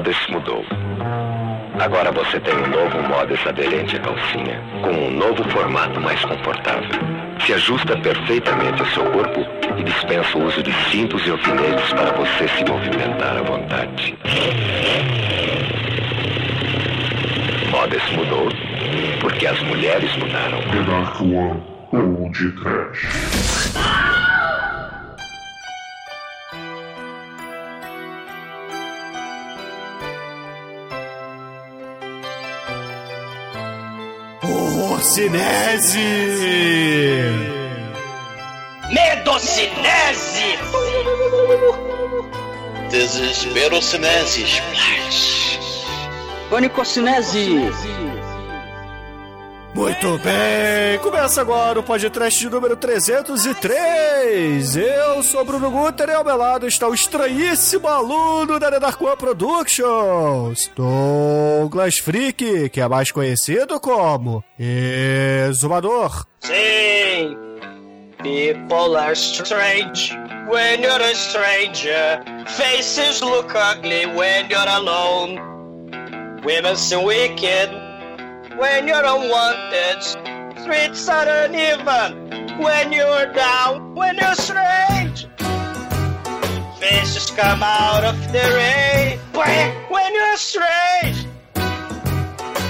Modas mudou. Agora você tem um novo Modas aderente à calcinha, com um novo formato mais confortável. Se ajusta perfeitamente ao seu corpo e dispensa o uso de cintos e alfinetes para você se movimentar à vontade. Modas mudou porque as mulheres mudaram. The Dark One ou de Trash. Cinese! Medocinese! Desespero Cinese Splash! Panicocinese! Muito bem, começa agora o podcast de número 303. Eu sou Bruno Guter e ao meu lado está o estranhíssimo aluno da Nedarcoa Productions, Douglas Freak, que é mais conhecido como Exumador. Sim, people are strange when you're a stranger. Faces look ugly when you're alone. Women seem wicked when you're unwanted. Streets are uneven when you're down, when you're strange. Faces come out of the rain when you're strange.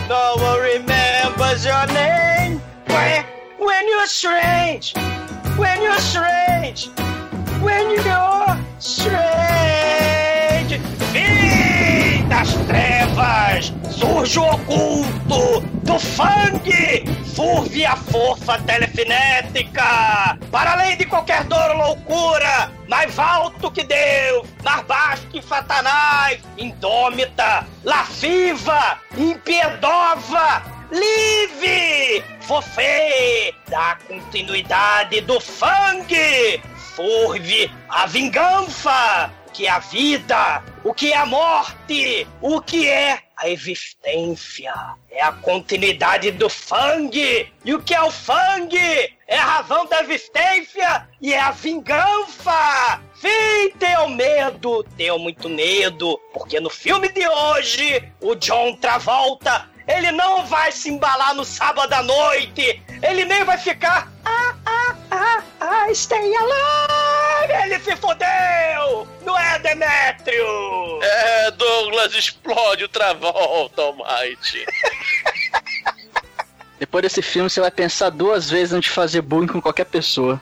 No one remembers your name when you're strange. When you're strange. When you're strange. Das trevas surge o oculto do fangue, fúrvia fofa telefinética, para além de qualquer dor ou loucura, mais alto que Deus, mais baixo que Satanás, indômita, lasciva, impiedosa, livre, fofê, da continuidade do fangue, furve a vingança, que é a vida, o que é a morte, o que é a existência. É a continuidade do fangue. E o que é o fangue? É a razão da existência e é a vingança. Sim, tenho medo, tenho muito medo, porque no filme de hoje, o John Travolta, ele não vai se embalar no sábado à noite, ele nem vai ficar ah, ah, ah, ah, stay alive, ele se fodeu, não é, Demétrio? É, Douglas, explode o Travolta, Almighty. Depois desse filme, você vai pensar duas vezes antes de fazer bullying com qualquer pessoa.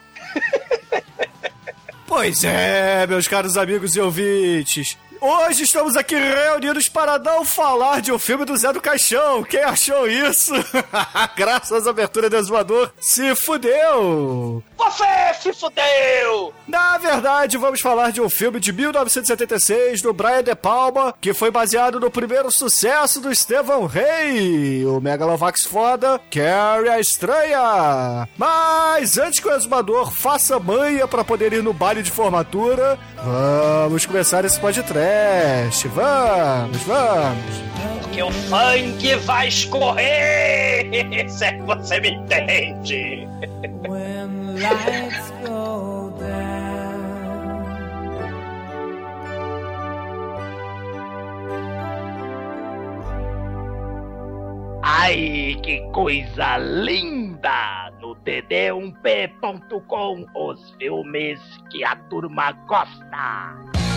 Pois é, meus caros amigos e ouvintes. Hoje estamos aqui reunidos para não falar de um filme do Zé do Caixão. Quem achou isso? Graças à abertura do exumador, se fudeu! Você se fudeu! Na verdade, vamos falar de um filme de 1976 do Brian De Palma, que foi baseado no primeiro sucesso do Estevão Rey, o Megalovax foda, Carrie a Estranha. Mas antes que o exumador faça manha para poder ir no baile de formatura, vamos começar esse podcast. Vamos, vamos. Porque o sangue vai escorrer, se é que você me entende. When lights go down. Ai, que coisa linda! No td1p.com, os filmes que a turma gosta.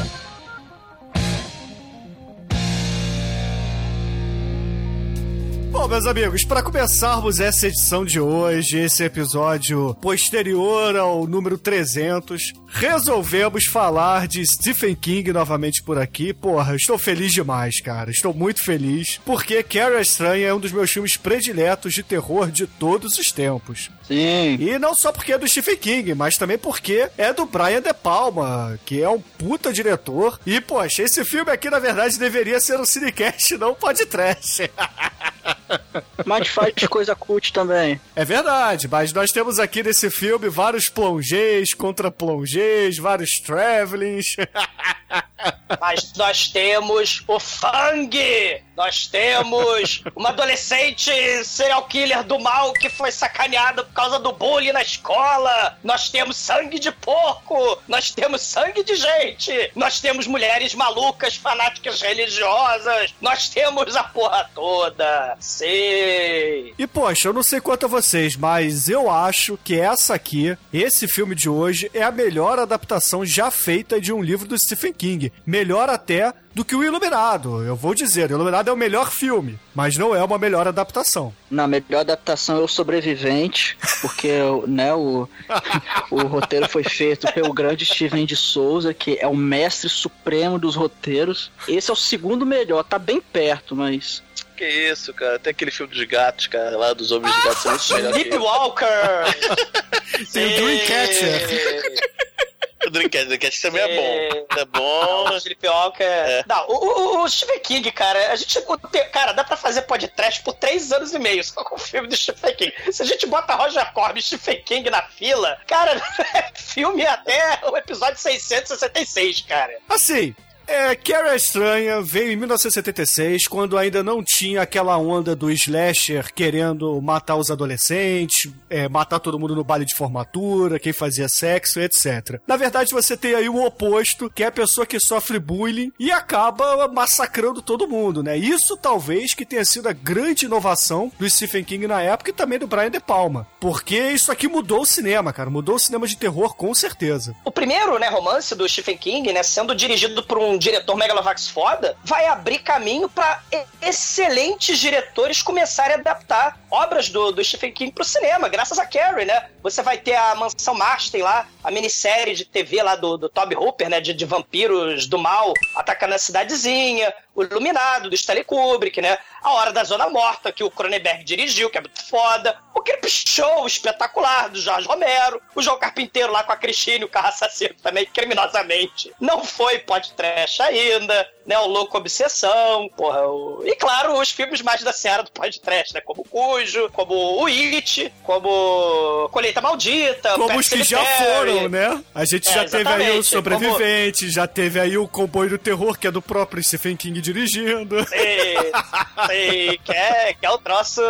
Bom, meus amigos, para começarmos essa edição de hoje, esse episódio posterior ao número 300, resolvemos falar de Stephen King novamente por aqui. Porra, estou feliz demais, cara. Estou muito feliz, porque Carrie Estranha é um dos meus filmes prediletos de terror de todos os tempos. Sim. E não só porque é do Stephen King, mas também porque é do Brian De Palma, que é um puta diretor. E, poxa, esse filme aqui, na verdade, deveria ser um cinecast, não um podcast. Mas faz coisa cult também. É verdade, mas nós temos aqui nesse filme vários plongés contra plongés, vários travelings. Mas nós temos o Fang! Nós temos uma adolescente serial killer do mal que foi sacaneada por causa do bullying na escola. Nós temos sangue de porco. Nós temos sangue de gente. Nós temos mulheres malucas, fanáticas religiosas. Nós temos a porra toda. Sim. E poxa, eu não sei quanto a vocês, mas eu acho que essa aqui, esse filme de hoje, é a melhor adaptação já feita de um livro do Stephen King. Melhor até do que o Iluminado. Eu vou dizer, o Iluminado é o melhor filme, mas não é uma melhor adaptação. Na melhor adaptação é o sobrevivente, porque né, o, o roteiro foi feito pelo grande Steven de Souza, que é o mestre supremo dos roteiros. Esse é o segundo melhor, tá bem perto, mas. Que isso, cara. Tem aquele filme dos gatos, cara, lá dos homens de gatos. Melhor que Sleepwalker! Tem o Dreamcatcher. O Dreamcast, o Dreamcast também é bom. É bom. Não, o Sleepwalker. É. Não, o, o, o Stephen King, cara, a gente. o Cara, dá pra fazer podcast por três anos e meio só com o filme do Stephen King. Se a gente bota Roger Corby e Stephen King na fila, cara, é filme até o episódio 666, cara. Assim, é, Carrie a Estranha veio em 1976, quando ainda não tinha aquela onda do slasher querendo matar os adolescentes, é, matar todo mundo no baile de formatura, quem fazia sexo, etc. Na verdade, você tem aí o oposto, que é a pessoa que sofre bullying e acaba massacrando todo mundo, né? Isso talvez que tenha sido a grande inovação do Stephen King na época e também do Brian De Palma. Porque isso aqui mudou o cinema, cara. Mudou o cinema de terror com certeza. O primeiro, né, romance do Stephen King, né, sendo dirigido por um diretor megalovax foda, vai abrir caminho pra e- excelentes diretores começarem a adaptar obras do, do Stephen King pro cinema, graças a Carrie, né? Você vai ter a Mansão Marston lá, a minissérie de TV lá do, do Toby Hooper, né, de, de vampiros do mal atacando a cidadezinha, o Iluminado, do Stanley Kubrick, né? A Hora da Zona Morta, que o Cronenberg dirigiu, que é muito foda. O Creep Show, espetacular, do Jorge Romero. O João Carpinteiro lá com a Cristine, o carro assassino também, criminosamente. Não foi podcast ainda, né? O Louco Obsessão, porra. O... E claro, os filmes mais da Seara do podcast, né? Como Cujo, como o It, como Colheita Maldita, Como os que já foram, né? A gente É, já teve aí o. Sobrevivente, já teve aí o Comboio do Terror, que é do próprio Stephen King dirigindo. Sei, sei, que é, que é um troço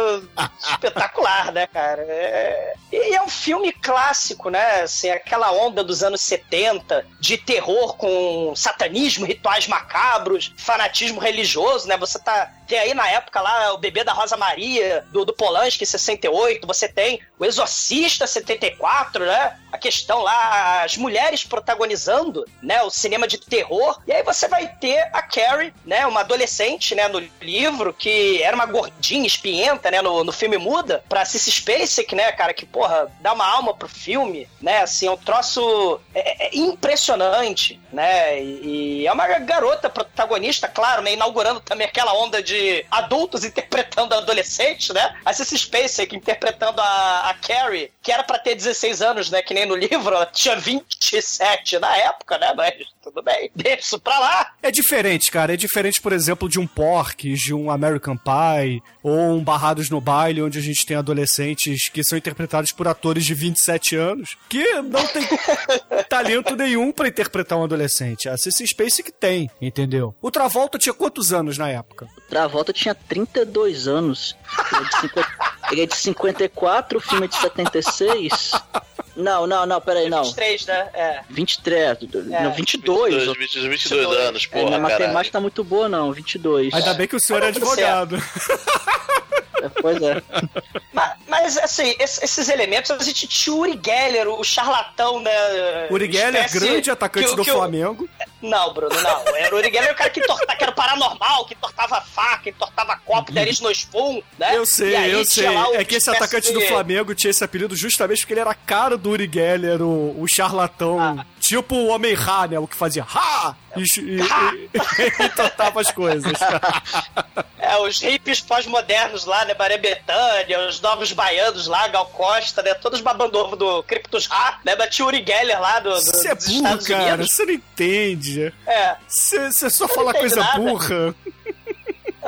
espetacular, né, cara? É- E é um filme clássico, né? Assim, aquela onda dos anos 70 de terror com satanismo, rituais macabros, fanatismo religioso, né? Você tá. Tem aí na época lá o bebê da Rosa Maria, do, do Polanski, 68, você tem o Exorcista 74, né? A questão lá, as mulheres protagonizando, né? O cinema de terror. E aí você vai ter a Carrie, né? Uma adolescente, né? No livro, que era uma gordinha, espienta, né? No, no filme Muda, pra Cissy Spacek, né, cara? Que, porra, dá uma alma pro filme, né? Assim, é um troço é- é impressionante, né? E, e é uma garota protagonista, claro, né? Inaugurando também aquela onda de adultos interpretando adolescentes, né? A Cissy Spacek interpretando a, a Carrie, que era pra ter 16 anos, né? Que nem no livro, ela tinha 27 na época, né? Mas tudo bem, deixa isso pra lá. É diferente, cara. É diferente, por exemplo, de um Porques, de um American Pie, ou um Barrados no Baile, onde a gente tem adolescentes que são interpretados por atores de 27 anos, que não tem talento nenhum pra interpretar um adolescente. A Cissy Spacek tem, entendeu? O Travolta tinha quantos anos na época? Travolta tinha 32 anos. Ele é de, 50 ele é de 54, o filme é de 76. Não, não, não, peraí, não. 23, né? É. 23, não, 22. 22, 22, 22 anos, É, porra, minha caralho. matemática tá muito boa, não, 22. Ainda bem que o senhor é Tá tudo advogado. É, pois é. Mas, mas, assim, es- esses elementos, a gente tinha o Uri Geller, o charlatão, né? Uri Geller, espécie grande atacante que o- do que o- Flamengo. Não, Bruno, não. Era o Uri Geller o cara que, entorta, que era o paranormal, que entortava faca, entortava copo, nariz no spoon, né? Eu sei, aí eu sei. o É que esse atacante do de- Flamengo tinha esse apelido justamente porque ele era a cara do Uri Geller, o, o charlatão. Ah. Tipo o Homem-Ra, né? O que fazia Ha! E, e, e, e tratava as coisas. É, os hippies pós-modernos lá, né? Maria Bethânia, os novos baianos lá, Gal Costa, né? Todos babando ovo do Cryptus Ra, né? Mas tinha Uri Geller lá do, do, Você é burro, Estados cara. Unidos. Você não entende. É, Você só fala coisa nada. burra.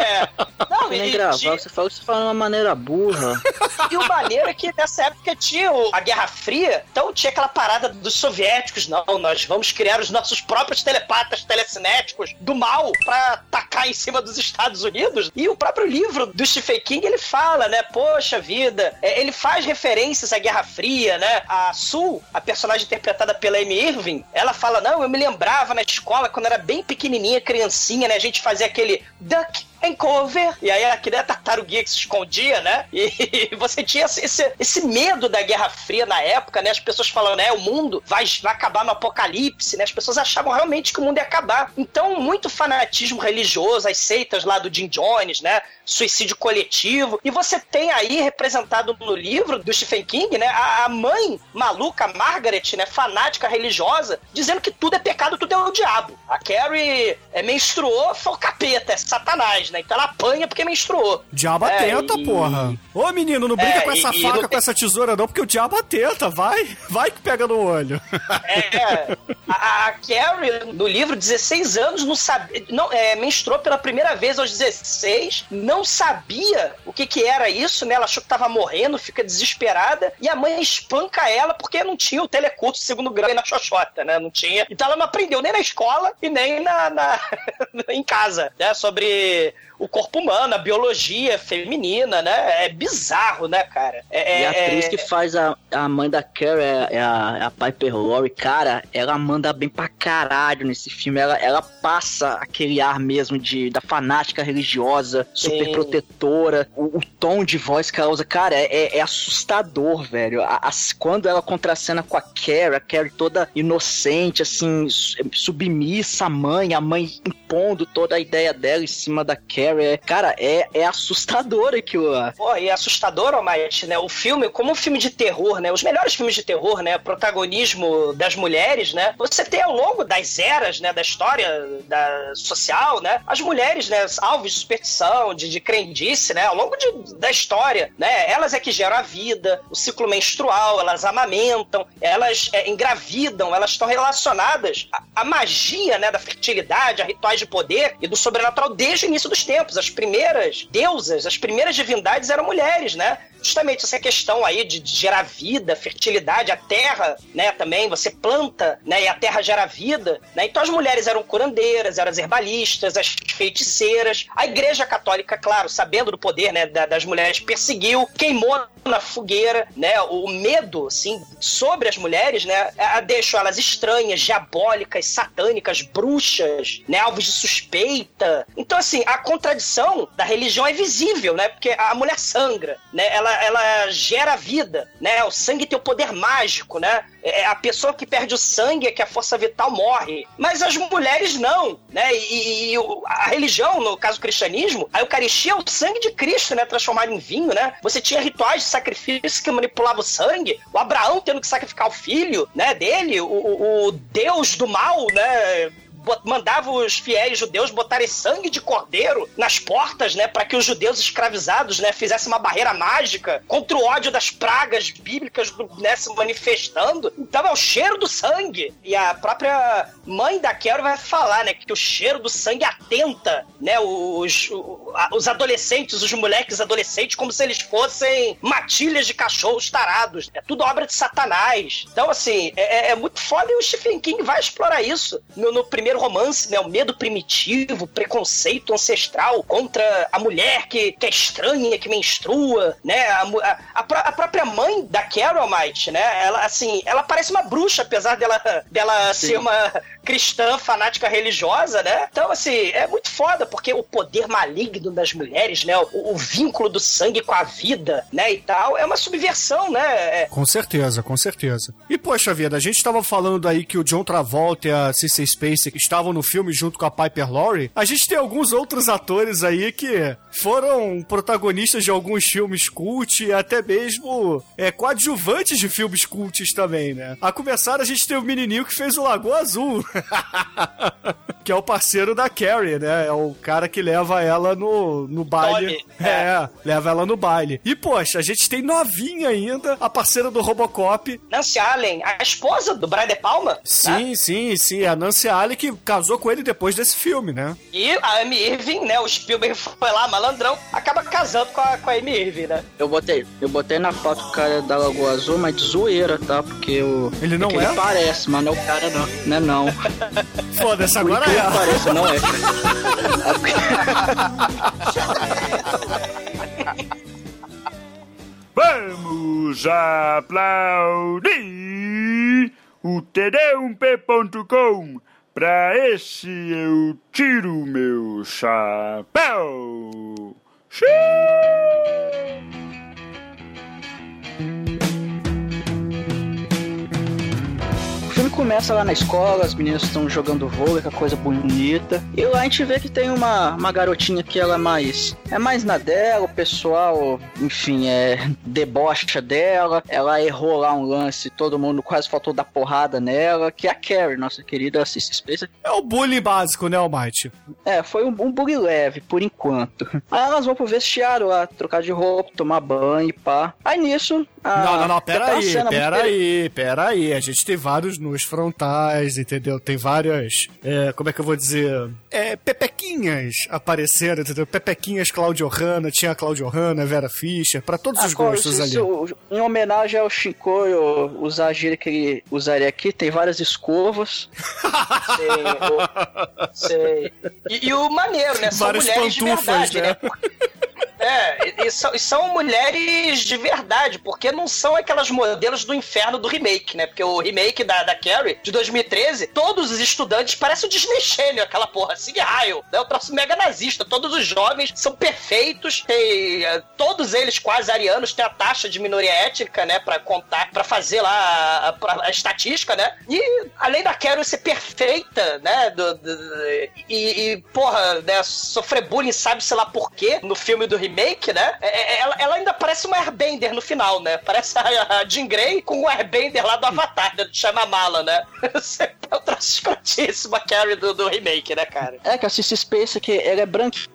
É. Não, Não, nem gravar, tinha- você falou que você fala de uma maneira burra. E o maneiro é que nessa época tinha a Guerra Fria, então tinha aquela parada dos soviéticos, não, nós vamos criar os nossos próprios telepatas telecinéticos do mal pra atacar em cima dos Estados Unidos. E o próprio livro do Stephen King, ele fala, né, poxa vida, é, ele faz referências à Guerra Fria, né, a Sul, a personagem interpretada pela Amy Irving, ela fala, não, eu me lembrava na escola, quando era bem pequenininha, criancinha, né, a gente fazia aquele duck and cover, e aí aquele é tartaruguinha que se escondia, né? E você tinha esse, esse medo da Guerra Fria na época, né? As pessoas falando, né? O mundo vai, vai acabar no apocalipse, né? As pessoas achavam realmente que o mundo ia acabar. Então, muito fanatismo religioso, as seitas lá do Jim Jones, né? Suicídio coletivo. E você tem aí representado no livro do Stephen King, né? A, a mãe maluca, Margaret, né? Fanática religiosa, dizendo que tudo é pecado, tudo é o diabo. A Carrie é, menstruou, foi o capeta, é satanás, né? Então ela apanha porque menstruou. Diabo É, atenta, e- porra. Ô, menino, não brinca É, com essa e- e faca, não com essa tesoura, não, porque o diabo atenta. Vai, vai que pega no olho. É, a, a Carrie, no livro, 16 anos, não sabia. Não, é, menstruou pela primeira vez aos 16, não sabia o que, que era isso, né? Ela achou que tava morrendo, fica desesperada, e a mãe espanca ela porque não tinha o telecurso de segundo grau na Xoxota, né? Não tinha. Então ela não aprendeu nem na escola e nem na, na- em casa, né? Sobre o corpo humano, a biologia feminina, né? É bizarro, né, cara? É, E a é- atriz é- que faz a, a mãe da Carrie é, é a, é a Piper Laurie, cara, ela manda bem pra caralho nesse filme. Ela, ela passa aquele ar mesmo de da fanática religiosa, super Sim. protetora. O, o tom de voz que ela usa, cara, é, é- é assustador, velho. As- quando ela contracena com a Carrie, a Carrie toda inocente, assim, su- submissa à mãe, a mãe impondo toda a ideia dela em cima da Carrie. É- Cara, é, é assustador aquilo lá. Pô, e é assustador, Almighty, né? O filme, como um filme de terror, né? Os melhores filmes de terror, né? Protagonismo das mulheres, né? Você tem ao longo das eras, né? Da história da social, né? As mulheres, né? Alvos de superstição, de, de crendice, né? Ao longo de- da história, né? Elas é que geram a vida, o ciclo menstrual, elas amamentam, elas é, engravidam, elas estão relacionadas à, à magia, né? Da fertilidade, a rituais de poder e do sobrenatural desde o início dos tempos. As primeiras deusas, as primeiras divindades eram mulheres, né? Justamente essa questão aí de, gerar vida, fertilidade, a terra, né? Também você planta, né? E a terra gera vida, né? Então as mulheres eram curandeiras, eram as herbalistas, as feiticeiras. A Igreja Católica, claro, sabendo do poder, né? da- das mulheres, perseguiu, queimou na fogueira, né? O medo, assim, sobre as mulheres, né? a- Deixou elas estranhas, diabólicas, satânicas, bruxas, né? Alvos de suspeita. Então, assim, a contradição da religião é visível, né? Porque a mulher sangra, né? Ela, ela gera vida, né? O sangue tem o poder mágico, né? É a pessoa que perde o sangue é que a força vital morre. Mas as mulheres não, né? E, e a religião, no caso o cristianismo, a Eucaristia é o sangue de Cristo, né? Transformado em vinho, né? Você tinha rituais de sacrifício que manipulavam o sangue. O Abraão tendo que sacrificar o filho, né? Dele, o- o Deus do mal, né? Mandava os fiéis judeus botarem sangue de cordeiro nas portas, né, para que os judeus escravizados, né, fizessem uma barreira mágica contra o ódio das pragas bíblicas, né, se manifestando. Então é o cheiro do sangue. E a própria mãe da Carol vai falar, né, que o cheiro do sangue atenta, né, os, os adolescentes, os moleques adolescentes, como se eles fossem matilhas de cachorros tarados. É tudo obra de Satanás. Então, assim, é, é- é muito foda e o Stephen King vai explorar isso no, no primeiro romance, né? O medo primitivo, preconceito ancestral contra a mulher que, que é estranha, que menstrua, né? A, a- a pró- a própria mãe da Carol Might, né? Ela, assim, ela parece uma bruxa, apesar dela, dela ser uma cristã fanática religiosa, né? Então, assim, é muito foda, porque o poder maligno das mulheres, né? O, o vínculo do sangue com a vida, né? E tal, é uma subversão, né? É, Com certeza, com certeza. E poxa vida, a gente tava falando aí que o John Travolta e a Cissy Spacek estavam no filme junto com a Piper Laurie. A gente tem alguns outros atores aí que foram protagonistas de alguns filmes cult e até mesmo é, coadjuvantes de filmes cults também, né? A começar, a gente tem o menininho que fez o Lagoa Azul. que é o parceiro da Carrie, né? É o cara que leva ela no, no baile. Tommy, É, leva ela no baile. E, poxa, a gente tem novinha ainda, a parceira do Robocop. Nancy Allen, a esposa do Brian De Palma. né? Sim, sim, sim. A Nancy Allen que casou com ele depois desse filme, né? E a Amy Irving, né, O Spielberg foi lá, malandrão, acaba casando com a, com a Amy Irving, né? Eu botei, eu botei na foto o cara da Lagoa Azul, mas de zoeira, tá? Porque o. Ele não que é? Ele parece, mas não é o cara, não. Não é não. Foda-se, agora é. pareça, não é. Vamos aplaudir o td1p.com. Pra esse eu tiro meu chapéu. Xiii! Começa lá na escola, as meninas estão jogando vôlei, aquela coisa bonita. E lá a gente vê que tem uma, uma garotinha que ela é mais. É mais na dela, o pessoal, enfim, é debocha dela. Ela errou lá um lance, todo mundo quase faltou dar porrada nela, que é a Carrie, nossa querida Cissy Spacek. É o bullying básico, né, Almighty? É, foi um, um bug leve, por enquanto. Aí elas vão pro vestiário lá, trocar de roupa, tomar banho e pá. Aí nisso. A- não, não, não, tem pera uma aí, cena muito pera aí, pera aí. A gente tem vários nus frontais, entendeu? Tem várias, é, como é que eu vou dizer? É, pepequinhas aparecendo, entendeu? Pepequinhas Claudio Hanna, tinha a Claudio Hanna, Vera Fischer, pra todos Ah, os gostos isso- ali. isso- Em homenagem ao Shinkoio, usar a gíria que ele usaria aqui, tem várias escovas. Sei, sei. E, e o maneiro, né? São Várias mulheres pantufas, de verdade, né? né? É, e, e são, mulheres de verdade, porque não são aquelas modelos do inferno do remake, né? Porque o remake da, da Carrie, de 2013, todos os estudantes parecem o Disney Channel, aquela porra, assim, raio, né? O troço mega nazista. Todos os jovens são perfeitos, tem, eh, todos eles quase arianos, tem a taxa de minoria étnica, né? Pra contar, pra fazer lá a, a- a estatística, né? E além da Carrie ser perfeita, né? do- do- do- e, e, porra, né? Sofrer bullying, sabe-se lá por quê, no filme do remake, né? é- é- Ela, ela ainda parece uma Airbender no final, né? Parece a, a Jean Grey com o Airbender lá do Avatar, né, do Shyamala, né? É um troço escrotíssimo a Carrie do, do remake, né, cara? É, que a Cissy Space que ela é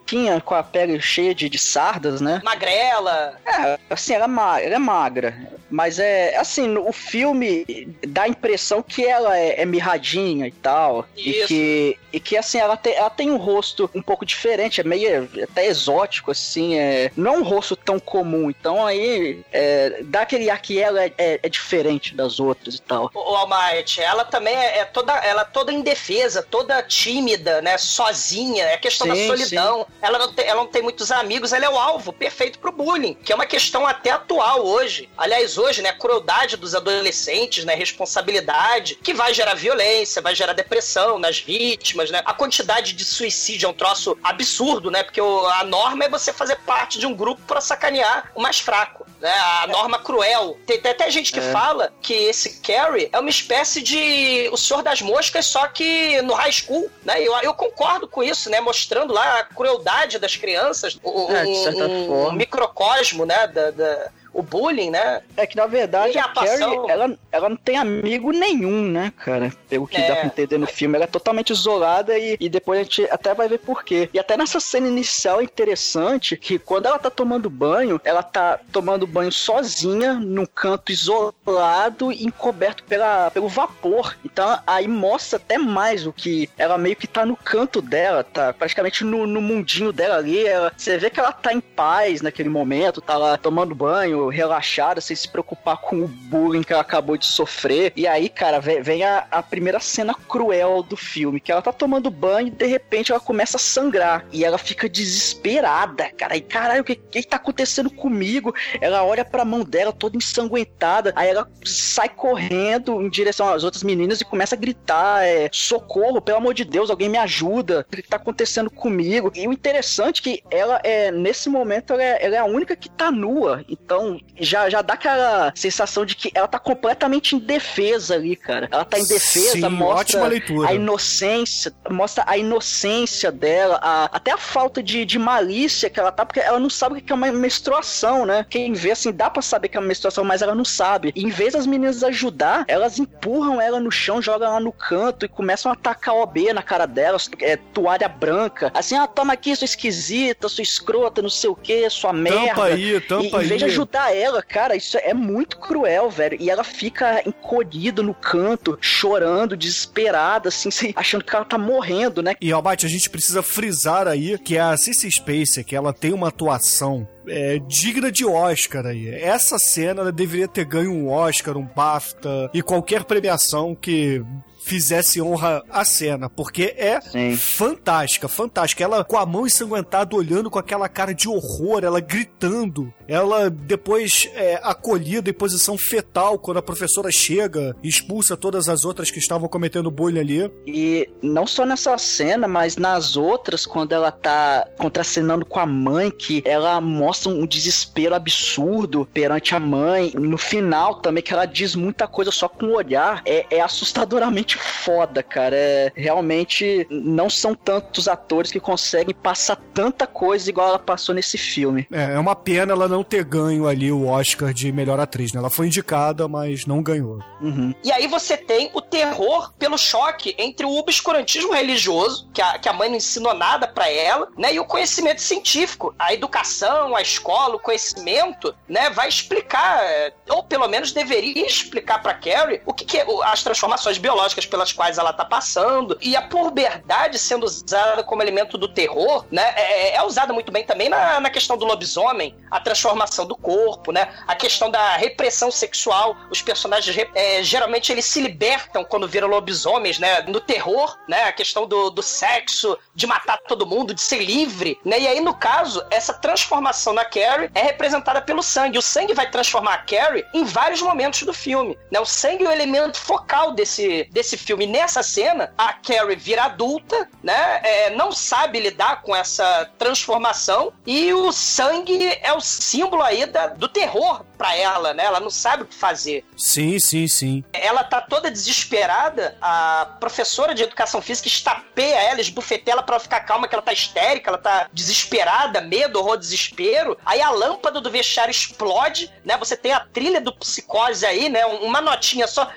branquinha, com a pele cheia de, de sardas, né? Magrela. É, assim, ela é, ma- ela é magra. Mas é, assim, o filme dá a impressão que ela é, é mirradinha e tal. E Isso. que, e que, assim, ela tem, ela tem um rosto um pouco diferente, é meio até exótico, assim. É, não é um rosto tão comum. Então aí é, dá aquele ar que ela é, é- é diferente das outras e tal. O Almighty, ela também é, é toda, ela é toda indefesa, toda tímida, né? Sozinha, é questão Sim, da solidão. Ela não, tem, ela não tem muitos amigos, ela é o alvo perfeito pro bullying, que é uma questão até atual hoje. Aliás, hoje, né? A crueldade dos adolescentes, né? Responsabilidade, que vai gerar violência, vai gerar depressão nas vítimas, né? A quantidade de suicídio é um troço absurdo, né? Porque o- a norma é você fazer parte de um grupo pra sacanear o mais fraco, né? A norma cruel. Tem, tem até gente que É. fala que esse Carrie é uma espécie de O Senhor das Moscas, só que no high school, né? Eu, eu concordo com isso, né? Mostrando lá a crueldade das crianças, o, É, um, forma. microcosmo, né? Da, da- o bullying, né? É que na verdade E a a Carrie, ela, ela não tem amigo nenhum, né, cara? Pelo que É. dá pra entender no filme. Ela é totalmente isolada e, e depois a gente até vai ver por quê. E até nessa cena inicial é interessante que quando ela tá tomando banho, ela tá tomando banho sozinha, num canto isolado e encoberto pela, pelo vapor. Então aí mostra até mais o que ela meio que tá no canto dela, tá praticamente no, no mundinho dela ali. Ela, você vê que ela tá em paz naquele momento, tá lá tomando banho, relaxada, sem se preocupar com o bullying que ela acabou de sofrer. E aí, cara, vem, vem a, a primeira cena cruel do filme, que ela tá tomando banho e de repente ela começa a sangrar. E ela fica desesperada, cara. E caralho, o que, que tá acontecendo comigo? Ela olha pra mão dela toda ensanguentada. Aí ela sai correndo em direção às outras meninas e começa a gritar: é, socorro, pelo amor de Deus, alguém me ajuda. O que tá acontecendo comigo? E o interessante é que ela é, nesse momento, ela é, ela é a única que tá nua. Então já, já dá aquela sensação de que ela tá completamente indefesa ali, cara. Ela tá indefesa, Sim, mostra a inocência, mostra a inocência dela, a- até a falta de, de malícia que ela tá, porque ela não sabe o que é uma menstruação, né? Quem vê assim, dá pra saber que é uma menstruação, mas ela não sabe. E em vez das meninas ajudar, elas empurram ela no chão, jogam ela no canto e começam a atacar OB na cara dela, é, toalha branca. Assim, ah, toma aqui, sua esquisita, sua escrota, não sei o que, sua merda. Tampa aí, tampa e, em vez de ajudar ela, cara, isso é muito cruel, velho. E ela fica encolhida no canto, chorando, desesperada, assim, achando que ela tá morrendo, né? E, Albate, a gente precisa frisar aí que a Cissy Spacek, que ela tem uma atuação é, digna de Oscar aí. Essa cena deveria ter ganho um Oscar, um BAFTA e qualquer premiação que fizesse honra à cena, porque é Sim. fantástica, fantástica. Ela com a mão ensanguentada, olhando com aquela cara de horror, ela gritando. Ela depois é, acolhida em posição fetal quando a professora chega e expulsa todas as outras que estavam cometendo bullying ali. E não só nessa cena, mas nas outras, quando ela tá contracenando com a mãe, que ela mostra um desespero absurdo perante a mãe. No final também, que ela diz muita coisa só com o olhar. É, é assustadoramente foda, cara. É, realmente não são tantos atores que conseguem passar tanta coisa igual ela passou nesse filme. É, é uma pena ela não ter ganho ali o Oscar de melhor atriz, né? Ela foi indicada, mas não ganhou. Uhum. E aí você tem o terror pelo choque entre o obscurantismo religioso, que a, que a mãe não ensinou nada pra ela, né? E o conhecimento científico. A educação, a escola, o conhecimento, né? Vai explicar, ou pelo menos deveria explicar pra Carrie o que, que é as transformações biológicas pelas quais ela tá passando. E a puberdade sendo usada como elemento do terror, né? É, é usada muito bem também na, na questão do lobisomem, a transformação do corpo, né? A questão da repressão sexual. Os personagens é, geralmente eles se libertam quando viram lobisomens, né? No terror, né? A questão do, do sexo, de matar todo mundo, de ser livre, né? E aí, no caso, essa transformação na Carrie é representada pelo sangue. O sangue vai transformar a Carrie em vários momentos do filme, né? O sangue é o elemento focal desse, desse filme. Nessa cena, a Carrie vira adulta, né? É, não sabe lidar com essa transformação e o sangue é o símbolo aí da- do terror pra ela, né? Ela não sabe o que fazer. Sim, sim, sim. Ela tá toda desesperada, a professora de educação física estapeia ela, esbufeteia ela pra ela ficar calma, que ela tá histérica, ela tá desesperada, medo, horror, desespero. Aí a lâmpada do vestiário explode, né? Você tem a trilha do psicose aí, né? Uma notinha só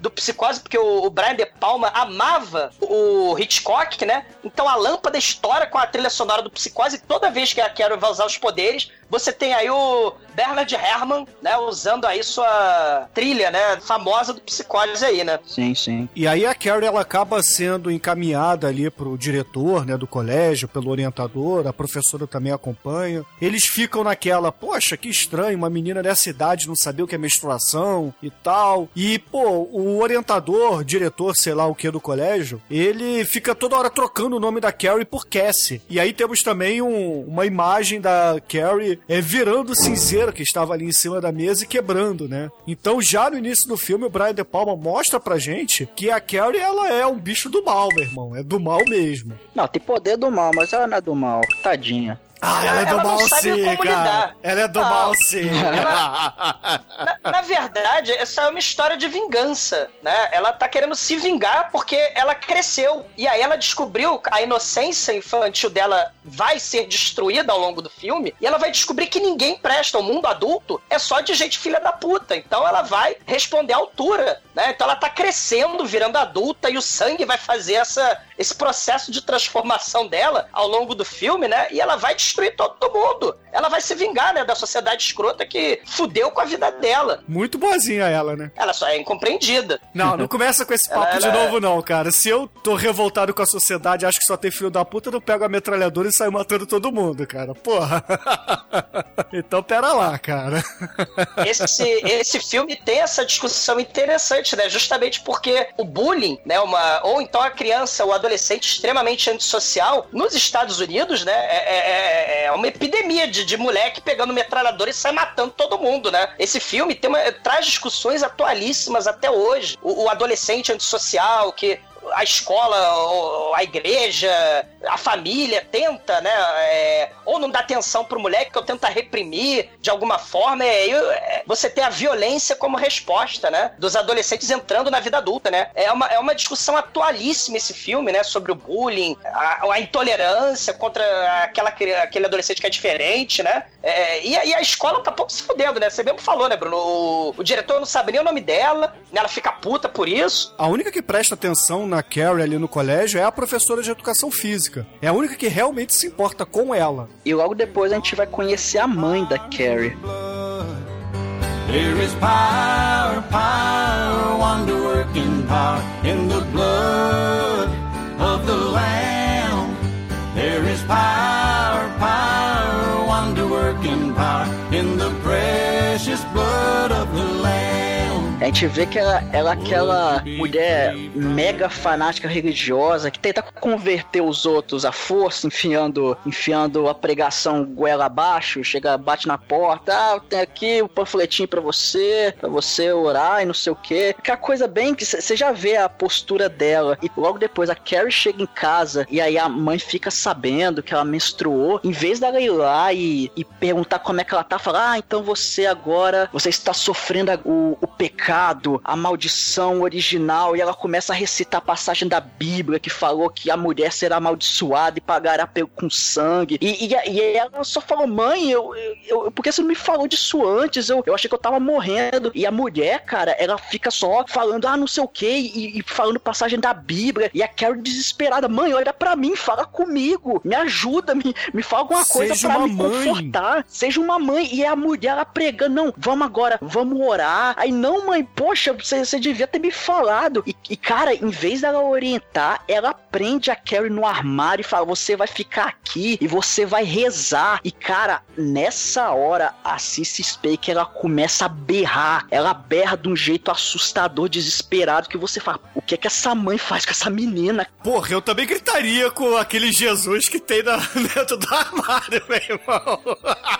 do psicose, porque o, o Brian De Palma amava o Hitchcock, né? Então a lâmpada estoura com a trilha sonora do psicose e toda vez que a Carol vai usar os poderes, você tem aí o Bernard Herrmann, né? Usando aí sua trilha, né? Famosa do psicose aí, né? Sim, sim. E aí a Carrie ela acaba sendo encaminhada ali pro diretor, né, do colégio, pelo orientador, a professora também acompanha. Eles ficam naquela, poxa, que estranho, uma menina dessa idade não saber o que é menstruação e tal. E, pô, o orientador, diretor, sei lá o que do colégio, ele fica toda hora trocando o nome da Carrie por Cassie. E aí temos também um- uma imagem da Carrie é, virando o cinzeiro que estava ali em cima da mesa e quebrando, né? Então já no início do filme o Brian De Palma mostra pra gente que a Carrie ela é um bicho do mal, meu irmão, é do mal mesmo. Não, tem poder do mal, mas ela não é do mal. Tadinha. Ah, ela é do Ela não mal sabe sim, cara. lidar. Ela é do Não. mal sim. Na, na verdade, essa é uma história de vingança, né? Ela tá querendo se vingar porque ela cresceu. E aí ela descobriu a inocência infantil dela vai ser destruída ao longo do filme. E ela vai descobrir que ninguém presta. O mundo adulto é só de gente filha da puta. Então ela vai responder à altura, né? Então ela tá crescendo, virando adulta. E o sangue vai fazer essa, esse processo de transformação dela ao longo do filme, né? E ela vai destruir todo mundo. Ela vai se vingar, né? Da sociedade escrota que fudeu com a vida dela. Muito boazinha ela, né? Ela só é incompreendida. Não, não começa com esse papo Ela- de ela- novo, não, cara. Se eu tô revoltado com a sociedade, acho que só tem filho da puta, eu não pego a metralhadora e saio matando todo mundo, cara. Porra. então pera lá, cara. Esse, esse filme tem essa discussão interessante, né? Justamente porque o bullying, né? Uma, ou então a criança, o adolescente extremamente antissocial, nos Estados Unidos, né? É, é- é uma epidemia de, de moleque pegando metralhadora e sai matando todo mundo, né? Esse filme uma, traz discussões atualíssimas até hoje. O, o adolescente antissocial que a escola, a igreja, a família tenta, né? é, ou não dá atenção pro moleque, ou tenta reprimir de alguma forma. E aí é, você tem a violência como resposta, né? Dos adolescentes entrando na vida adulta, né? É uma, é uma discussão atualíssima esse filme, né? Sobre o bullying, a, a intolerância contra aquela, aquele adolescente que é diferente, né? É, e, e a escola tá pouco se fudendo, né? Você mesmo falou, né, Bruno? O, o diretor não sabe nem o nome dela, né? ela fica puta por isso. A única que presta atenção na Carrie ali no colégio é a professora de educação física. É a única que realmente se importa com ela. E logo depois a gente vai conhecer a mãe da Carrie. There is power, power, wonder working power in the blood of the Lamb. There is power, power, wonder working power in the precious blood of the Lamb. A gente vê que ela, ela é aquela mulher mega fanática religiosa que tenta converter os outros à força, enfiando, enfiando a pregação goela abaixo, chega, bate na porta, ah, tem aqui o panfletinho pra você, pra você orar e não sei o que. Que a coisa bem que você já vê a postura dela. E logo depois a Carrie chega em casa e aí a mãe fica sabendo que ela menstruou. Em vez dela ir lá e, e perguntar como é que ela tá, fala, ah, então você agora, você está sofrendo o, o pecado, a maldição original, e ela começa a recitar a passagem da Bíblia que falou que a mulher será amaldiçoada e pagará pe- com sangue. E, e, e ela só falou, mãe, eu, eu, por que você não me falou disso antes? Eu, eu achei que eu tava morrendo. E a mulher, cara, ela fica só falando, ah, não sei o que, e, e falando passagem da Bíblia. E a Carrie desesperada, mãe, olha pra mim, fala comigo, me ajuda, me, me fala alguma coisa uma me mãe. confortar. Seja uma mãe. E a mulher ela pregando, não, vamos agora, vamos orar. Aí, não, mãe, poxa, você, você devia ter me falado. E, e, cara, em vez dela orientar, ela prende a Carrie no armário e fala: você vai ficar aqui e você vai rezar. E, cara, nessa hora, a Cissy Spake ela começa a berrar. Ela berra de um jeito assustador, desesperado, que você fala: o que é que essa mãe faz com essa menina? Porra, eu também gritaria com aquele Jesus que tem na, dentro do armário, meu irmão.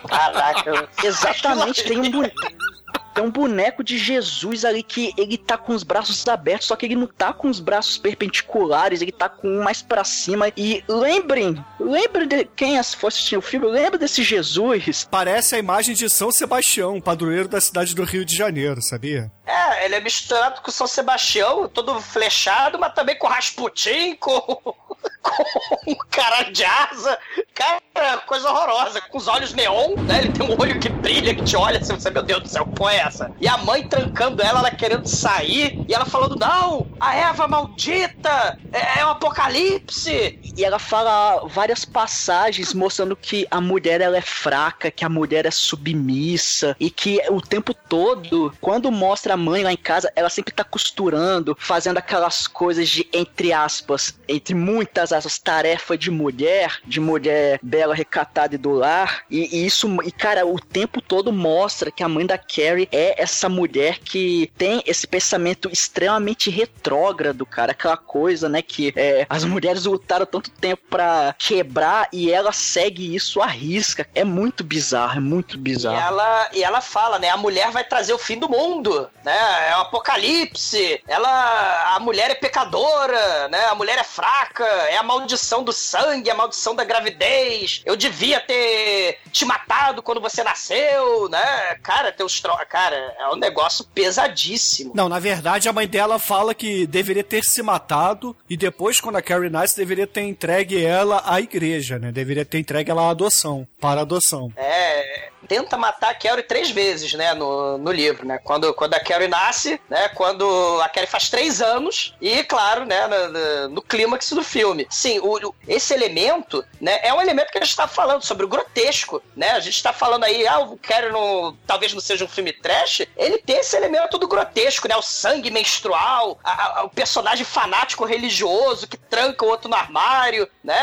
Caraca, exatamente, tem um boneco. Tem um boneco de Jesus ali que ele tá com os braços abertos, só que ele não tá com os braços perpendiculares, ele tá com um mais pra cima. E lembrem, lembrem de quem for assistir o filme, lembra desse Jesus. Parece a imagem de São Sebastião, padroeiro da cidade do Rio de Janeiro, sabia? É, ele é misturado com São Sebastião, todo flechado, mas também com Rasputin, com. com um caralho de asa. Cara, coisa horrorosa. Com os olhos neon, né? Ele tem um olho que brilha, que te olha assim, você, meu Deus do céu, qual é essa? E a mãe trancando ela, ela querendo sair, e ela falando: não, a Eva maldita, é, é o apocalipse. E ela fala várias passagens mostrando que a mulher ela é fraca, que a mulher é submissa e que o tempo todo, quando mostra a mãe lá em casa, ela sempre tá costurando, fazendo aquelas coisas de entre aspas, entre muitas aspas, tarefa de mulher, de mulher bela, recatada e do lar. E, e isso, e cara, o tempo todo mostra que a mãe da Carrie é essa mulher que tem esse pensamento extremamente retrógrado, cara, aquela coisa, né, que é, as mulheres lutaram tanto tempo pra quebrar e ela segue isso à risca. É muito bizarro, é muito E bizarro. ela, e ela fala, né? A mulher vai trazer o fim do mundo, né? É o apocalipse. Ela, a mulher é pecadora, né? A mulher é fraca, é a maldição do sangue, a maldição da gravidez. Eu devia ter te matado quando você nasceu, né? Cara, teus tro... cara, é um negócio pesadíssimo. Não, na verdade, a mãe dela fala que deveria ter se matado e depois, quando a Carrie nasce, deveria ter entregue ela à igreja, né? Deveria ter entregue ela à adoção, para adoção. É, tenta matar a Carrie três vezes, né, no, no livro, né? Quando, quando a Carrie nasce, né? Quando a Carrie faz três anos e, claro, né, no, no, clímax do filme. Sim, o, o- esse elemento, né, é um elemento que a gente tá falando sobre o grotesco, né? A gente tá falando aí, ah, o Carrie não, talvez não seja um filme trash, ele tem esse elemento do grotesco, né? O sangue menstrual, a- a- o personagem fanático religioso que tranca o outro no armário, né?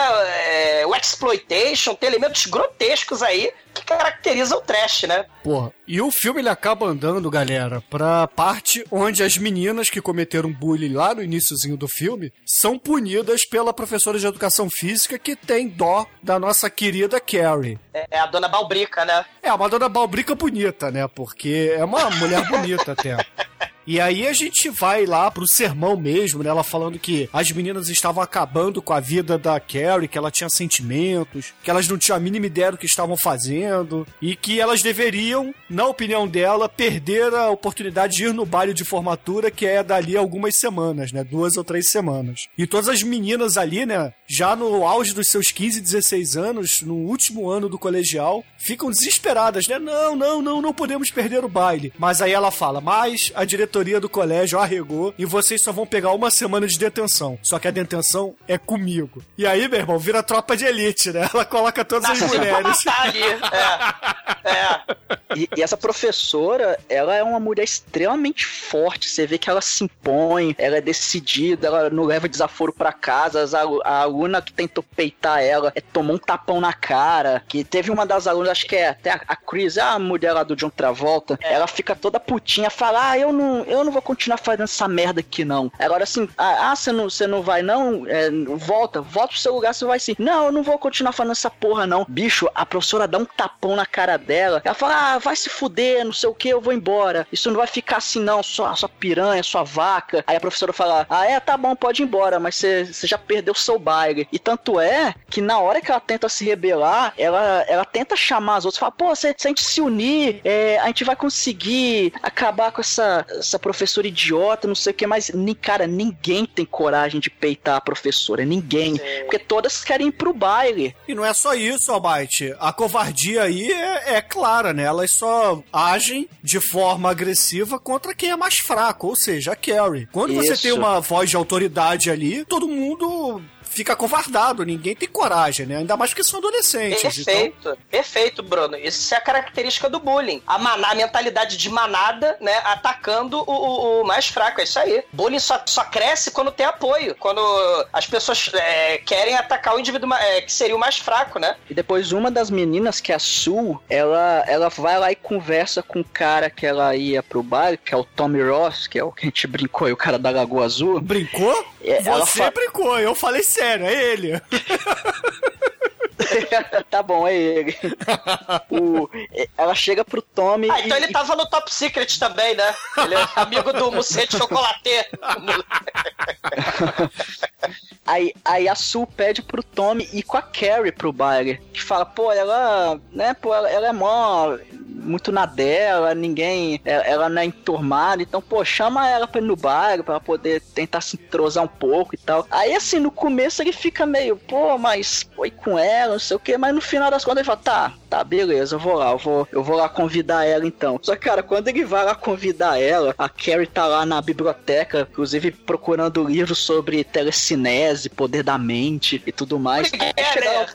É, o exploitation, tem elementos grotescos aí que caracterizam o trash, né? Porra, e o filme ele acaba andando, galera, pra parte onde as meninas que cometeram bullying lá no iníciozinho do filme são punidas pela professora de educação física que tem dó da nossa querida Carrie. É, é a dona Balbrica, né? É, uma dona Balbrica bonita, né? Porque é uma mulher bonita até. E aí a gente vai lá pro sermão mesmo, né? Ela falando que as meninas estavam acabando com a vida da Carrie, que ela tinha sentimentos, que elas não tinham a mínima ideia do que estavam fazendo, e que elas deveriam, na opinião dela, perder a oportunidade de ir no baile de formatura, que é dali algumas semanas, né? Duas ou três semanas. E todas as meninas ali, né? Já no auge dos seus 15, 16 anos, no último ano do colegial, ficam desesperadas, né? Não, não, não, não podemos perder o baile. Mas aí ela fala, mas a diretoria do colégio arregou e vocês só vão pegar uma semana de detenção. Só que a detenção é comigo. E aí, meu irmão, vira tropa de elite, né? Ela coloca todas as Nasceu pra mulheres. matar ali. É. É. E, e essa professora, ela é uma mulher extremamente forte. Você vê que ela se impõe, ela é decidida, ela não leva desaforo pra casa. As alu- A aluna que tentou peitar ela é, tomou um tapão na cara. Que teve uma das alunas, acho que é até a, a Chris, a mulher lá do John Travolta. Ela fica toda putinha, fala: Ah, eu não, eu não vou continuar fazendo essa merda aqui não. Agora assim, ah, ah, você não, você não vai não? É, volta, volta pro seu lugar, você vai sim. Não, eu não vou continuar fazendo essa porra não. Bicho, a professora dá um tapão na cara dela. Ela fala: Ah, vai se fuder, não sei o que, eu vou embora. Isso não vai ficar assim não, sua, sua piranha, sua vaca. Aí a professora fala: Ah, é, tá bom, pode ir embora, mas você você já perdeu seu baile. E tanto é que na hora que ela tenta se rebelar, ela, ela tenta chamar as outras, fala: Pô, se, se a gente se unir, é, a gente vai conseguir acabar com essa, essa professora idiota, não sei o que, mas, ni- cara, ninguém tem coragem de peitar a professora, ninguém. Porque todas querem ir pro baile. E não é só isso, Almighty. A covardia aí é, é clara, né? Elas só agem de forma agressiva contra quem é mais fraco, ou seja, a Carrie. Quando você Isso. tem uma voz de autoridade ali, todo mundo fica covardado, ninguém tem coragem, né? Ainda mais porque são adolescentes. Então, Perfeito, perfeito, Bruno. Isso é a característica do bullying. A, maná, a mentalidade de manada, né? Atacando o, o- o mais fraco. É isso aí. Bullying só, só cresce quando tem apoio. Quando as pessoas é, querem atacar o indivíduo é, que seria o mais fraco, né? E depois uma das meninas, que é a Sue, ela, ela vai lá e conversa com o cara que ela ia pro baile, que é o Tommy Ross, que é o que a gente brincou aí, o cara da Lagoa Azul. Brincou? É, ela Você fa- brincou, eu falei sério, é ele. tá bom, é ele. O- ela chega pro Tommy. Ah, então e- ele tava no Top Secret também, né? Ele é amigo do Mucete Chocolate. Aí, aí a Sue pede pro Tommy ir com a Carrie pro baile. Que fala, pô, ela, né, pô, ela, ela é mó muito na dela, ninguém, ela, ela não é enturmada, então, pô, chama ela pra ir no baile, pra ela poder tentar se entrosar um pouco e tal. Aí, assim, no começo ele fica meio, pô, mas foi com ela, não sei o que, mas no final das contas ele fala, tá, tá, beleza, eu vou lá, eu vou, eu vou lá convidar ela então. Só que, cara, quando ele vai lá convidar ela, a Carrie tá lá na biblioteca, inclusive procurando livros sobre telecinese, poder da mente e tudo mais. Aí chega lá,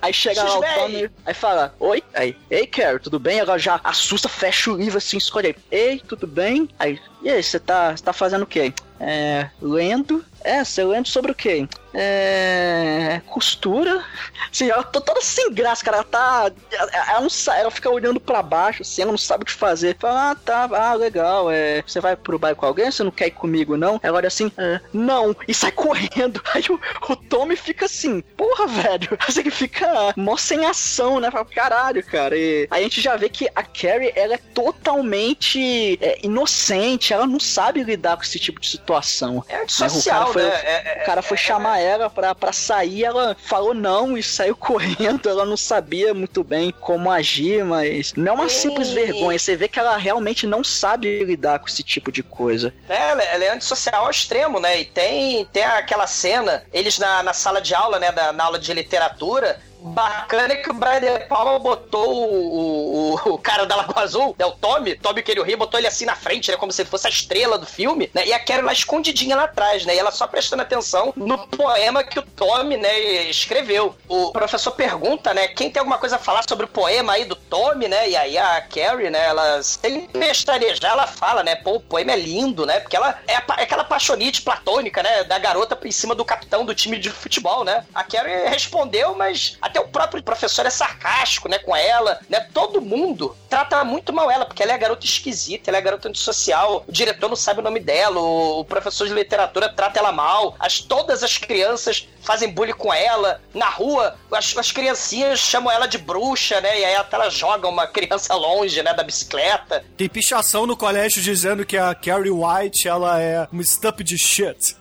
aí chega lá o. Tommy, aí fala, oi, aí, ei, Carrie, tudo bem? Ela já assusta, fecha o livro assim, escolhe aí, ei, tudo bem? Aí, e aí, você tá, tá fazendo o quê? É, lendo? É, você lendo sobre o quê? É. costura? Assim, ela tá toda sem graça, cara. Ela tá. Ela, não sabe, ela fica olhando pra baixo, assim, ela não sabe o que fazer. Fala, ah, tá, ah, legal. É, você vai pro bairro com alguém? Você não quer ir comigo, não? Ela olha assim, "É, não, e sai correndo. Aí o, o Tommy fica assim, porra, velho. Assim, ele fica mó sem ação, né? Fala, caralho, cara. E aí a gente já vê que a Carrie, ela é totalmente é, inocente, ela não sabe lidar com esse tipo de situação. É Né, antissocial, o cara foi, né? É- o cara foi chamar ela pra, pra sair, ela falou não e saiu correndo. Ela não sabia muito bem como agir, mas não é uma simples Ei. vergonha. Você vê que ela realmente não sabe lidar com esse tipo de coisa. É, ela, ela é antissocial ao extremo, né? E tem, tem aquela cena, eles na, na sala de aula, né? Da, na aula de literatura. Bacana é que o Brian De Palma botou o, o, o cara da Lagoa Azul, né, o Tommy, Tommy que ele botou ele assim na frente, né, como se ele fosse a estrela do filme, né, e a Carrie lá escondidinha lá atrás, né, e ela só prestando atenção no poema que o Tommy, né, escreveu. O professor pergunta, né, quem tem alguma coisa a falar sobre o poema aí do Tommy, né, e aí a Carrie, né, ela, sem pestanejar, ela fala, né, pô, o poema é lindo, né, porque ela é, é aquela paixonite platônica, né, da garota em cima do capitão do time de futebol, né. A Carrie respondeu, mas até o próprio professor é sarcástico, né, com ela, né, todo mundo trata muito mal ela, porque ela é garota esquisita, ela é garota antissocial, o diretor não sabe o nome dela, o, o professor de literatura trata ela mal, as, todas as crianças fazem bullying com ela, na rua, as, as criancinhas chamam ela de bruxa, né, e aí até ela joga uma criança longe, né, da bicicleta, Tem pichação no colégio dizendo que a Carrie White, ela é uma stump de shit.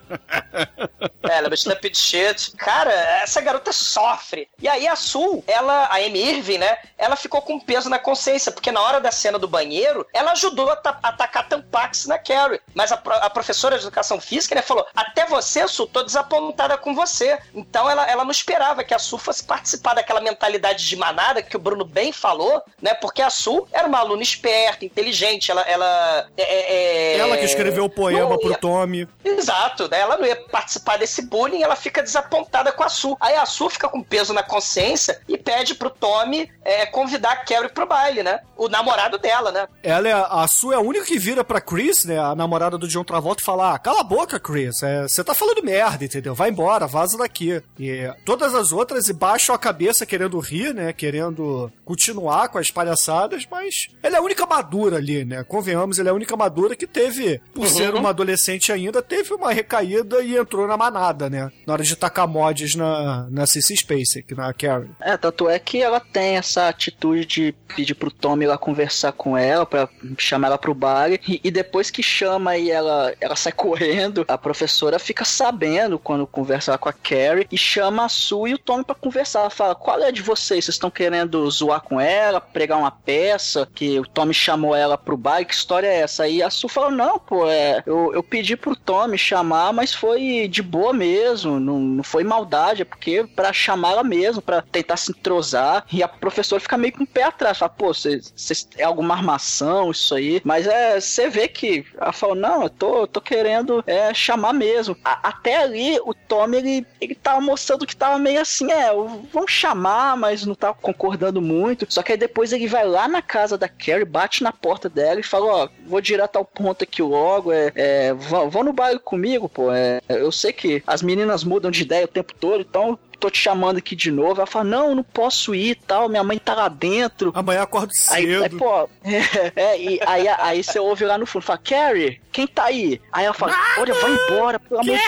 É, ela é bastante shit. Cara, essa garota sofre. E aí a Sul, ela, a Amy Irving, né? Ela ficou com peso na consciência, porque na hora da cena do banheiro, ela ajudou a, ta- a atacar Tampax na Carrie. Mas a, a professora de educação física, né, falou: Até você, Sul, tô desapontada com você. Então ela, ela não esperava que a Sul fosse participar daquela mentalidade de manada que o Bruno bem falou, né? Porque a Sul era uma aluna esperta, inteligente, ela. Ela, é, é- Ela que escreveu o poema Não pro Tommy. Exato, né? Ela não ia participar desse bullying, ela fica desapontada com a Su. Aí a Su fica com peso na consciência e pede pro Tommy é, convidar a Carrie pro baile, né? O namorado dela, né? Ela é a sua é a única que vira pra Chris, né, a namorada do John Travolta, e fala: ah, cala a boca, Chris, é, você tá falando merda, entendeu? Vai embora, vaza daqui. E todas as outras baixam a cabeça querendo rir, né, querendo continuar com as palhaçadas, mas ela é a única madura ali, né? Convenhamos, ela é a única madura que teve, por ser uma adolescente ainda, teve uma recaída e entrou na manada, né? Na hora de tacar mods na, na Cissy Spacek, na Carrie. É, tanto é que ela tem essa atitude de pedir pro Tommy lá conversar com ela, pra chamar ela pro bar, e, e depois que chama e ela, ela sai correndo, a professora fica sabendo quando conversa lá com a Carrie, e chama a Sue e o Tommy pra conversar. Ela fala, qual é de vocês? Vocês estão querendo zoar com ela, pregar uma peça, que o Tommy chamou ela pro bar, que história é essa? E a Sue fala, não, pô, é, eu, eu pedi pro Tommy chamar, mas foi de boa mesmo, não, não foi maldade, é porque pra chamar ela mesmo, pra tentar se entrosar, e a professora fica meio com o pé atrás, fala, pô, cês, cês, é alguma armação isso aí, mas é, você vê que ela fala, não, eu tô, tô querendo é, chamar mesmo. A- até ali, o Tommy, ele, ele tava mostrando que tava meio assim, é, vamos chamar, mas não tava concordando muito, só que aí depois ele vai lá na casa da Carrie, bate na porta dela e fala, ó, vou direto ao ponto aqui logo, é, é vão no baile comigo, pô, é, eu sei que as meninas mudam de ideia o tempo todo, então tô te chamando aqui de novo. Ela fala, não, não posso ir e tal, minha mãe tá lá dentro. Amanhã acordo Aí, cedo. aí, pô, é, é, e aí, aí você ouve lá no fundo, fala, Carrie, quem tá aí? Aí ela fala, olha, vai embora, pelo amor de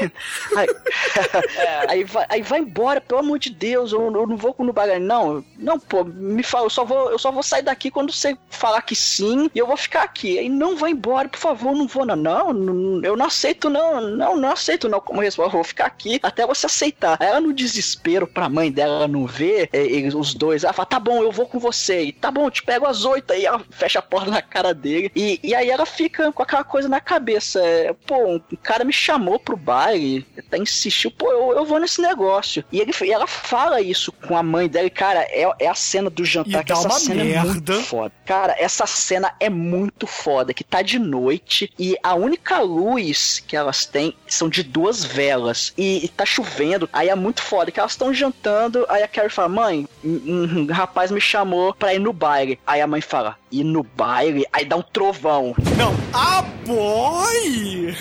aí, aí, vai, aí vai embora, pelo amor de Deus, eu, eu não vou no bagulho. Não, não, pô, me fala, eu só vou, eu só vou sair daqui quando você falar que sim, e eu vou ficar aqui. Aí não vai embora, por favor, não vou, não. Não, não, eu não aceito, não, não, não aceito, não. Como resposta, eu vou ficar aqui até você aceitar. Aí ela, no desespero, pra mãe dela não ver, é, eles- os dois, ela fala, tá bom, eu vou com você. E tá bom, eu te pego às oito. Aí ela fecha a porta na cara dele. E, e aí ela fica com aquela coisa na cabeça. é, pô, um cara me chamou pro baile, até insistiu, pô, eu, eu vou nesse negócio. E, ele, e ela fala isso com a mãe dela. E, cara, é, é a cena do jantar E que essa uma cena é merda. muito foda. Cara, essa cena é muito foda, que tá de noite e a única luz que elas têm são de duas velas e, e tá chovendo. Aí é muito foda que elas estão jantando, aí a Carrie fala: "Mãe, um, um rapaz me chamou pra ir no baile". Aí a mãe fala: "Ir no baile?". Aí dá um trovão. Não, a boy!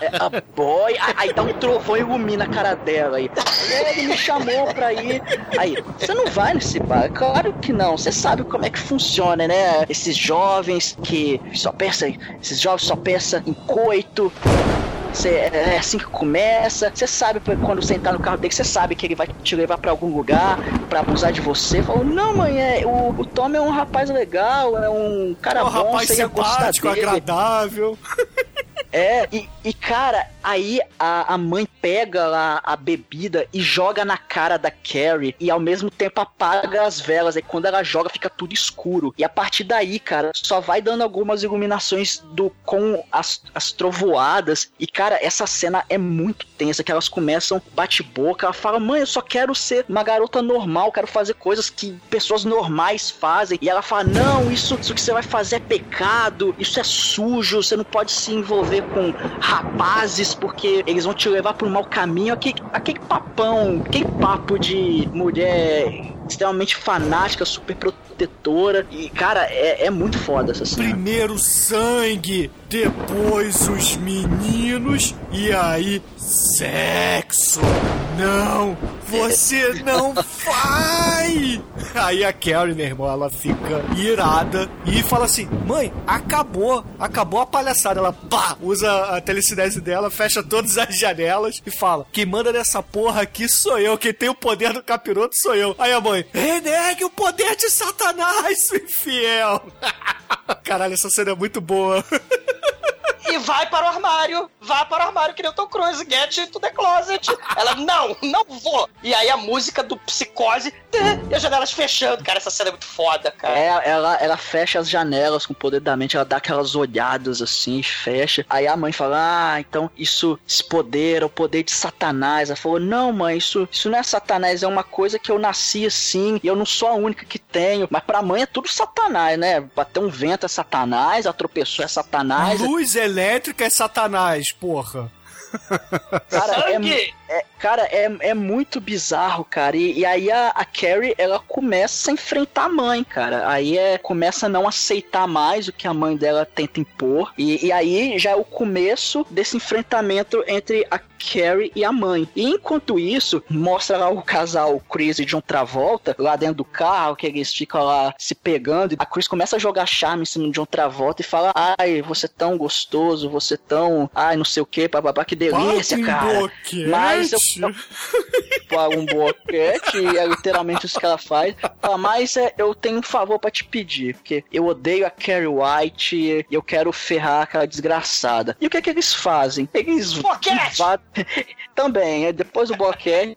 É, a boy, aí, dá um trovão e ilumina a cara dela aí. Ele me chamou pra ir. Aí, você não vai nesse bar? Claro que não. Você sabe como é que funciona, né? Esses jovens que só pensam, esses jovens só pensam em coito. Cê, é assim que começa. Você sabe quando você entrar no carro dele, você sabe que ele vai te levar pra algum lugar pra abusar de você. Falou, não, mãe, é, o, o Tom é um rapaz legal, é um cara É um bom, rapaz você ia gostar simpático, dele. agradável. É, e, e, cara, aí a, a mãe pega lá a bebida e joga na cara da Carrie e ao mesmo tempo apaga as velas. Aí quando ela joga fica tudo escuro. E a partir daí, cara, só vai dando algumas iluminações do com as, as trovoadas. E, cara, essa cena é muito tensa, que elas começam bate-boca. Ela fala, mãe, eu só quero ser uma garota normal, quero fazer coisas que pessoas normais fazem. E ela fala, não, isso, isso que você vai fazer é pecado, isso é sujo, você não pode se envolver com rapazes porque eles vão te levar por um mau caminho. Aquele, aquele papão, aquele papo de mulher extremamente fanática, super protetora. E, cara, é, é muito foda essa cena. Primeiro sangue, depois os meninos e aí sexo. Não, você não vai. Aí a Carrie, meu irmão, ela fica irada e fala assim: "Mãe, acabou, acabou a palhaçada". Ela pá, usa a telecinese dela, fecha todas as janelas e fala: "Quem manda nessa porra aqui sou eu, quem tem o poder do capiroto sou eu". Aí a mãe: "Renegue o poder de Satanás, infiel". Caralho, essa cena é muito boa. E vai para o armário, vai para o armário que nem o Tom Cruise, get to the closet. Ela, não, não vou. E aí a música do psicose e as janelas fechando. Cara, essa cena é muito foda, cara. É, ela, ela fecha as janelas com o poder da mente, ela dá aquelas olhadas assim, fecha. Aí a mãe fala: Ah, então isso, esse poder é o poder de Satanás. Ela falou: Não, mãe, isso, isso não é Satanás, é uma coisa que eu nasci assim, e eu não sou a única que tenho. Mas pra mãe é tudo Satanás, né? Bater um vento é Satanás, a tropeçou é Satanás. Luz elétrica é Satanás, porra. Cara, é, Sangue É, cara, é, é muito bizarro, cara. E, e aí a, a Carrie, ela começa a enfrentar a mãe, cara. Aí é, começa a não aceitar mais o que a mãe dela tenta impor. E, e aí já é o começo desse enfrentamento entre a Carrie e a mãe. E enquanto isso, mostra lá o casal Chris e John Travolta lá dentro do carro, que eles ficam lá se pegando. A Chris começa a jogar charme em cima de John Travolta e fala: Ai, você é tão gostoso, você é tão. Ai, não sei o que, bababá, que delícia, um cara. boquete. Mas eu, paga um boquete, e é literalmente isso que ela faz. Fala, mas é, eu tenho um favor pra te pedir, porque eu odeio a Carrie White e eu quero ferrar aquela desgraçada. E o que é que eles fazem? Eles Boquete! Também, é, depois do boquete,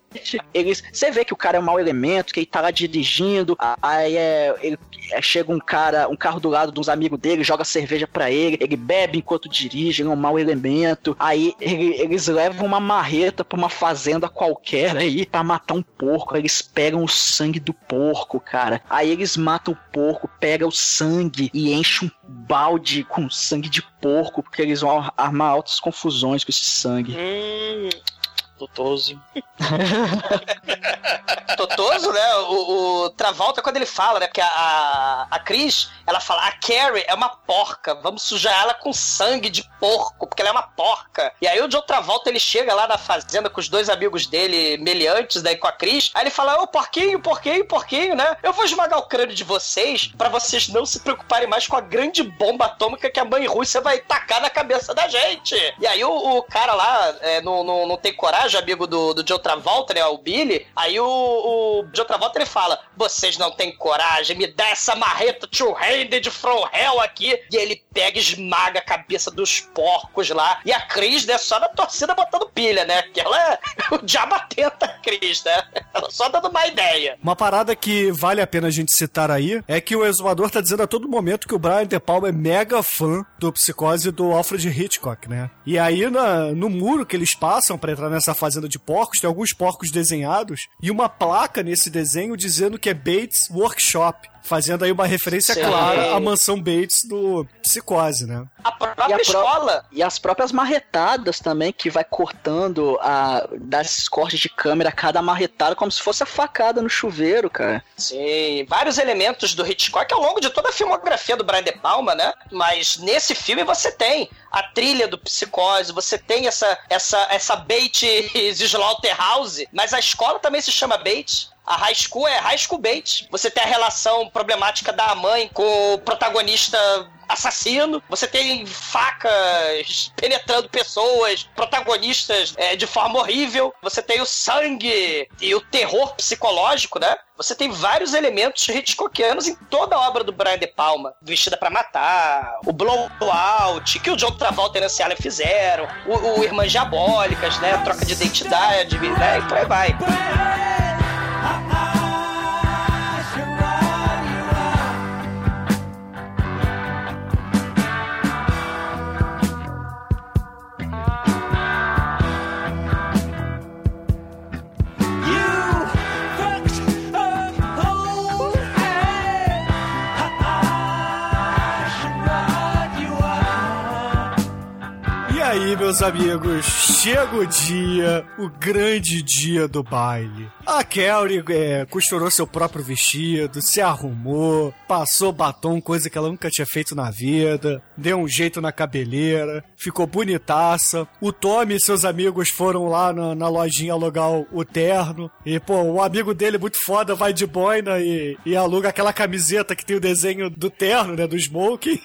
eles. Você vê que o cara é um mau elemento, que ele tá lá dirigindo, aí é, ele- é, chega um cara, um carro do lado de uns amigos dele, joga cerveja pra ele, ele bebe enquanto dirige, ele é um mau elemento. Aí ele- eles levam uma marreta pra uma fazenda qualquer aí pra matar um porco. Aí eles pegam o sangue do porco, cara. Aí eles matam o porco, pegam o sangue e enchem um balde com sangue de porco, porque eles vão ar- armar altas confusões com esse sangue. Hum. Totoso. Totoso, né? O, o Travolta, quando ele fala, né? Porque a, a, a Cris, ela fala, a Carrie é uma porca, vamos sujar ela com sangue de porco, porque ela é uma porca. E aí o John Travolta, ele chega lá na fazenda com os dois amigos dele, meliantes, daí com a Cris, aí ele fala, ô porquinho, porquinho, porquinho, né? Eu vou esmagar o crânio de vocês pra vocês não se preocuparem mais com a grande bomba atômica que a mãe Rússia vai tacar na cabeça da gente. E aí o, o cara lá é, não, não, não tem coragem, amigo do, do John Travolta, né? O Billy. Aí o, o John Travolta ele fala: Vocês não têm coragem, me dá essa marreta two-handed from hell aqui. E ele pega e esmaga a cabeça dos porcos lá. E a Cris, né? Só na torcida botando pilha, né? Que ela é o diabo atenta, a Cris, né? Ela só dando uma ideia. Uma parada que vale a pena a gente citar aí é que o exumador tá dizendo a todo momento que o Brian De Palma é mega fã do Psicose do Alfred Hitchcock, né? E aí na- no muro que eles passam pra entrar nessa fazenda de porcos, tem alguns porcos desenhados e uma placa nesse desenho dizendo que é Bates Workshop, fazendo aí uma referência Sim. clara à mansão Bates do Psicose, né? A própria E a escola. E as próprias marretadas também, que vai cortando a, das cortes de câmera cada marretada como se fosse a facada no chuveiro, cara. Sim, vários elementos do Hitchcock ao longo de toda a filmografia do Brian De Palma, né? Mas nesse filme você tem a trilha do Psicose, você tem essa essa essa Bates Slaughterhouse, mas a escola também se chama Bates. A high school é high school Bates. Você tem a relação problemática da mãe com o protagonista assassino. Você tem facas penetrando pessoas, protagonistas é, de forma horrível. Você tem o sangue e o terror psicológico, né? Você tem vários elementos Hitchcockianos em toda a obra do Brian De Palma. Vestida pra Matar, o Blowout, que o John Travolta e Nancy Allen fizeram, o, o Irmãs Diabólicas, né? Troca de identidade, né? E por aí vai. Meus amigos, chega o dia, o grande dia do baile. A Carrie é, costurou seu próprio vestido, se arrumou, passou batom, coisa que ela nunca tinha feito na vida, deu um jeito na cabeleira, ficou bonitaça. O Tommy e seus amigos foram lá na, na lojinha alugar o, terno. E, pô, o amigo dele, muito foda, vai de boina e, e aluga aquela camiseta que tem o desenho do terno, né, do smoking.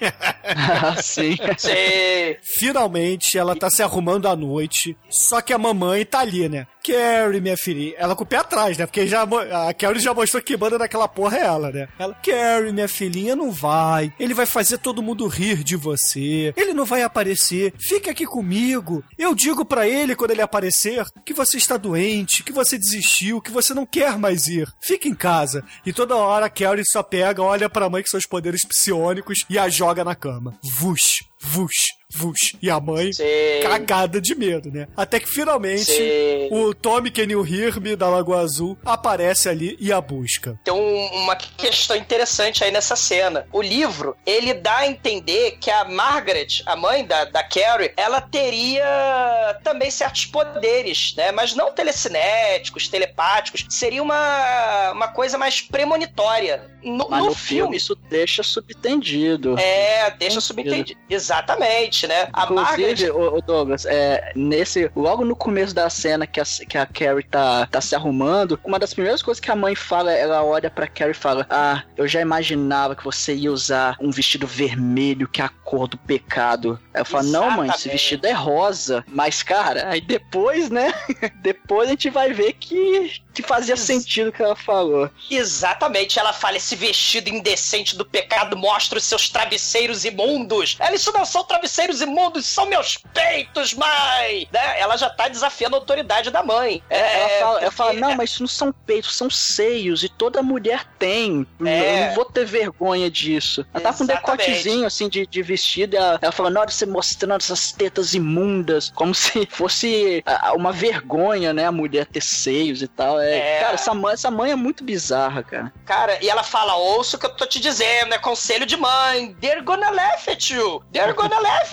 Sim. Você Finalmente ela tá se arrumando à noite, só que a mamãe tá ali, né? Carrie, minha filha, ela com o pé né? Porque já, a Carrie já mostrou que manda naquela porra é ela, né? Ela, Carrie, minha filhinha, não vai. Ele vai fazer todo mundo rir de você. Ele não vai aparecer. Fica aqui comigo. Eu digo pra ele quando ele aparecer que você está doente, que você desistiu, que você não quer mais ir. Fica em casa. E toda hora a Carrie só pega, olha pra mãe com seus poderes psionicos e a joga na cama. Vush, vush, Vush. E a mãe Sim. cagada de medo, né? Até que finalmente Sim. o Tommy Kenil Hirme da Lagoa Azul aparece ali e a busca. Tem um- uma questão interessante aí nessa cena. O livro, ele dá a entender que a Margaret, a mãe da, da Carrie, ela teria também certos poderes, né? Mas não telecinéticos, telepáticos. Seria uma, uma coisa mais premonitória. No, Mas no no filme isso deixa subentendido. É, deixa subentendido. Exatamente, né? A Inclusive, Margaret. o, Douglas, é, nesse, logo no começo da cena que a, que a Carrie tá, tá se arrumando, uma das primeiras coisas que a mãe fala, ela olha pra Carrie e fala: Ah, eu já imaginava que você ia usar um vestido vermelho, que é a cor do pecado. Eu falo: Não, mãe, esse vestido é rosa. Mas, cara, aí depois, né? depois a gente vai ver que, que fazia sentido o que ela falou. Exatamente, ela fala: esse vestido indecente do pecado mostra os seus travesseiros imundos. Ela, isso não são travesseiros imundos, são meus peitos, mãe! Né? Ela já tá desafiando a autoridade da mãe. ela É, fala, ela porque- fala, não, mas isso não são peitos, são seios, e toda mulher tem. É. Eu não vou ter vergonha disso. Ela tá com um decotezinho, assim, de, de vestido, e ela, ela fala, na hora de você mostrando essas tetas imundas, como se fosse uma vergonha, né, a mulher ter seios e tal. É, É. Cara, essa mãe, essa mãe é muito bizarra, cara. Cara, e ela fala: ouça o que eu tô te dizendo, é conselho de mãe. They're gonna laugh at you. They're gonna laugh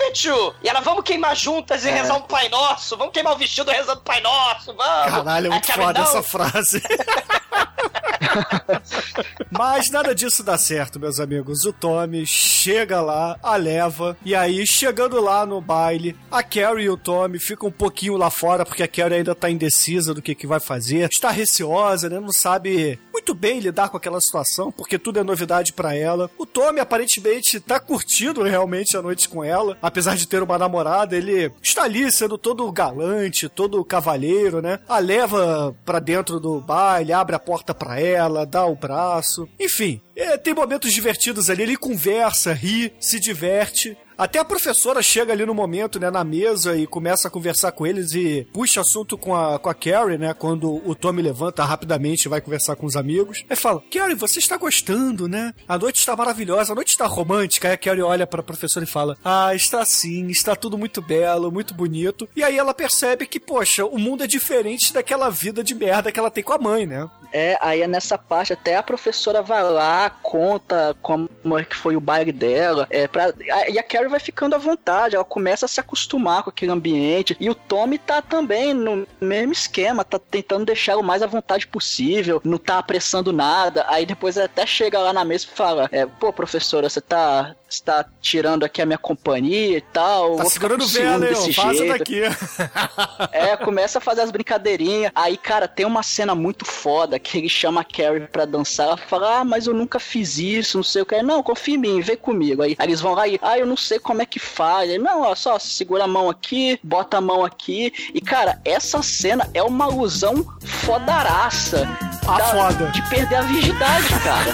E ela, vamos queimar juntas e É. rezar um Pai Nosso. Vamos queimar o vestido rezando Pai Nosso, vamos. Caralho, é muito a Carrie, foda "Não, essa frase. Mas nada disso dá certo, meus amigos. O Tommy chega lá, a leva, e aí, chegando lá no baile, a Carrie e o Tommy ficam um pouquinho lá fora, porque a Carrie ainda tá indecisa do que, que vai fazer, está receosa, né? Não sabe muito bem lidar com aquela situação, porque tudo é novidade pra ela. O Tommy aparentemente tá curtindo realmente a noite com ela, apesar de ter uma namorada, ele está ali sendo todo galante, todo cavalheiro, né? A leva pra dentro do baile, abre a porta pra ela, dá o braço. Enfim, é, tem momentos divertidos ali, ele conversa, ri, se diverte. Até a professora chega ali no momento, né, na mesa e começa a conversar com eles e puxa assunto com a, com a Carrie, né, quando o Tommy levanta rapidamente e vai conversar com os amigos. Aí fala, Carrie, você está gostando, né? A noite está maravilhosa, a noite está romântica. Aí a Carrie olha pra professora e fala, ah, está sim, está tudo muito belo, muito bonito. E aí ela percebe que, poxa, o mundo é diferente daquela vida de merda que ela tem com a mãe, né? É, aí é nessa parte, até a professora vai lá, conta como é que foi o baile dela, é, pra, e a Carrie vai ficando à vontade, ela começa a se acostumar com aquele ambiente, e o Tommy tá também no mesmo esquema, tá tentando deixar o mais à vontade possível, não tá apressando nada, aí depois até chega lá na mesa e fala, é, pô professora, você tá, você tá tirando aqui a minha companhia e tal, Tá segurando ó, Vaza jeito. daqui. É, começa a fazer as brincadeirinhas. Aí, cara, tem uma cena muito foda que ele chama a Carrie pra dançar. Ela fala, ah, mas eu nunca fiz isso, não sei o que. Não, confia em mim, vem comigo. Aí, aí eles vão lá e, ah, eu não sei como é que faz. Aí, não, ó, só segura a mão aqui, bota a mão aqui. E, cara, essa cena é uma alusão fodaraça. Ah, foda. De perder a virgindade, cara.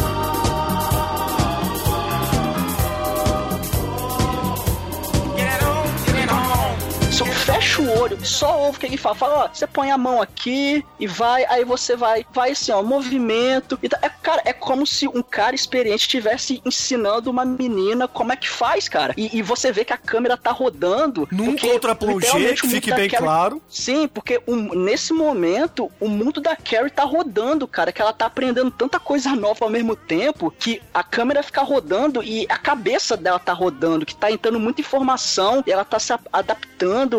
Só fecha o olho, só ouve o que ele fala. Fala, ó, você põe a mão aqui e vai, aí você vai, vai assim, ó, movimento. E tá- é, cara, é como se um cara experiente estivesse ensinando uma menina como é que faz, cara. E, e você vê que a câmera tá rodando. Num porque, contra-plongé, literalmente, que fique bem Carrie- claro. Sim, porque um- nesse momento o mundo da Carrie tá rodando, cara, que ela tá aprendendo tanta coisa nova ao mesmo tempo que a câmera fica rodando e a cabeça dela tá rodando, que tá entrando muita informação e ela tá se a-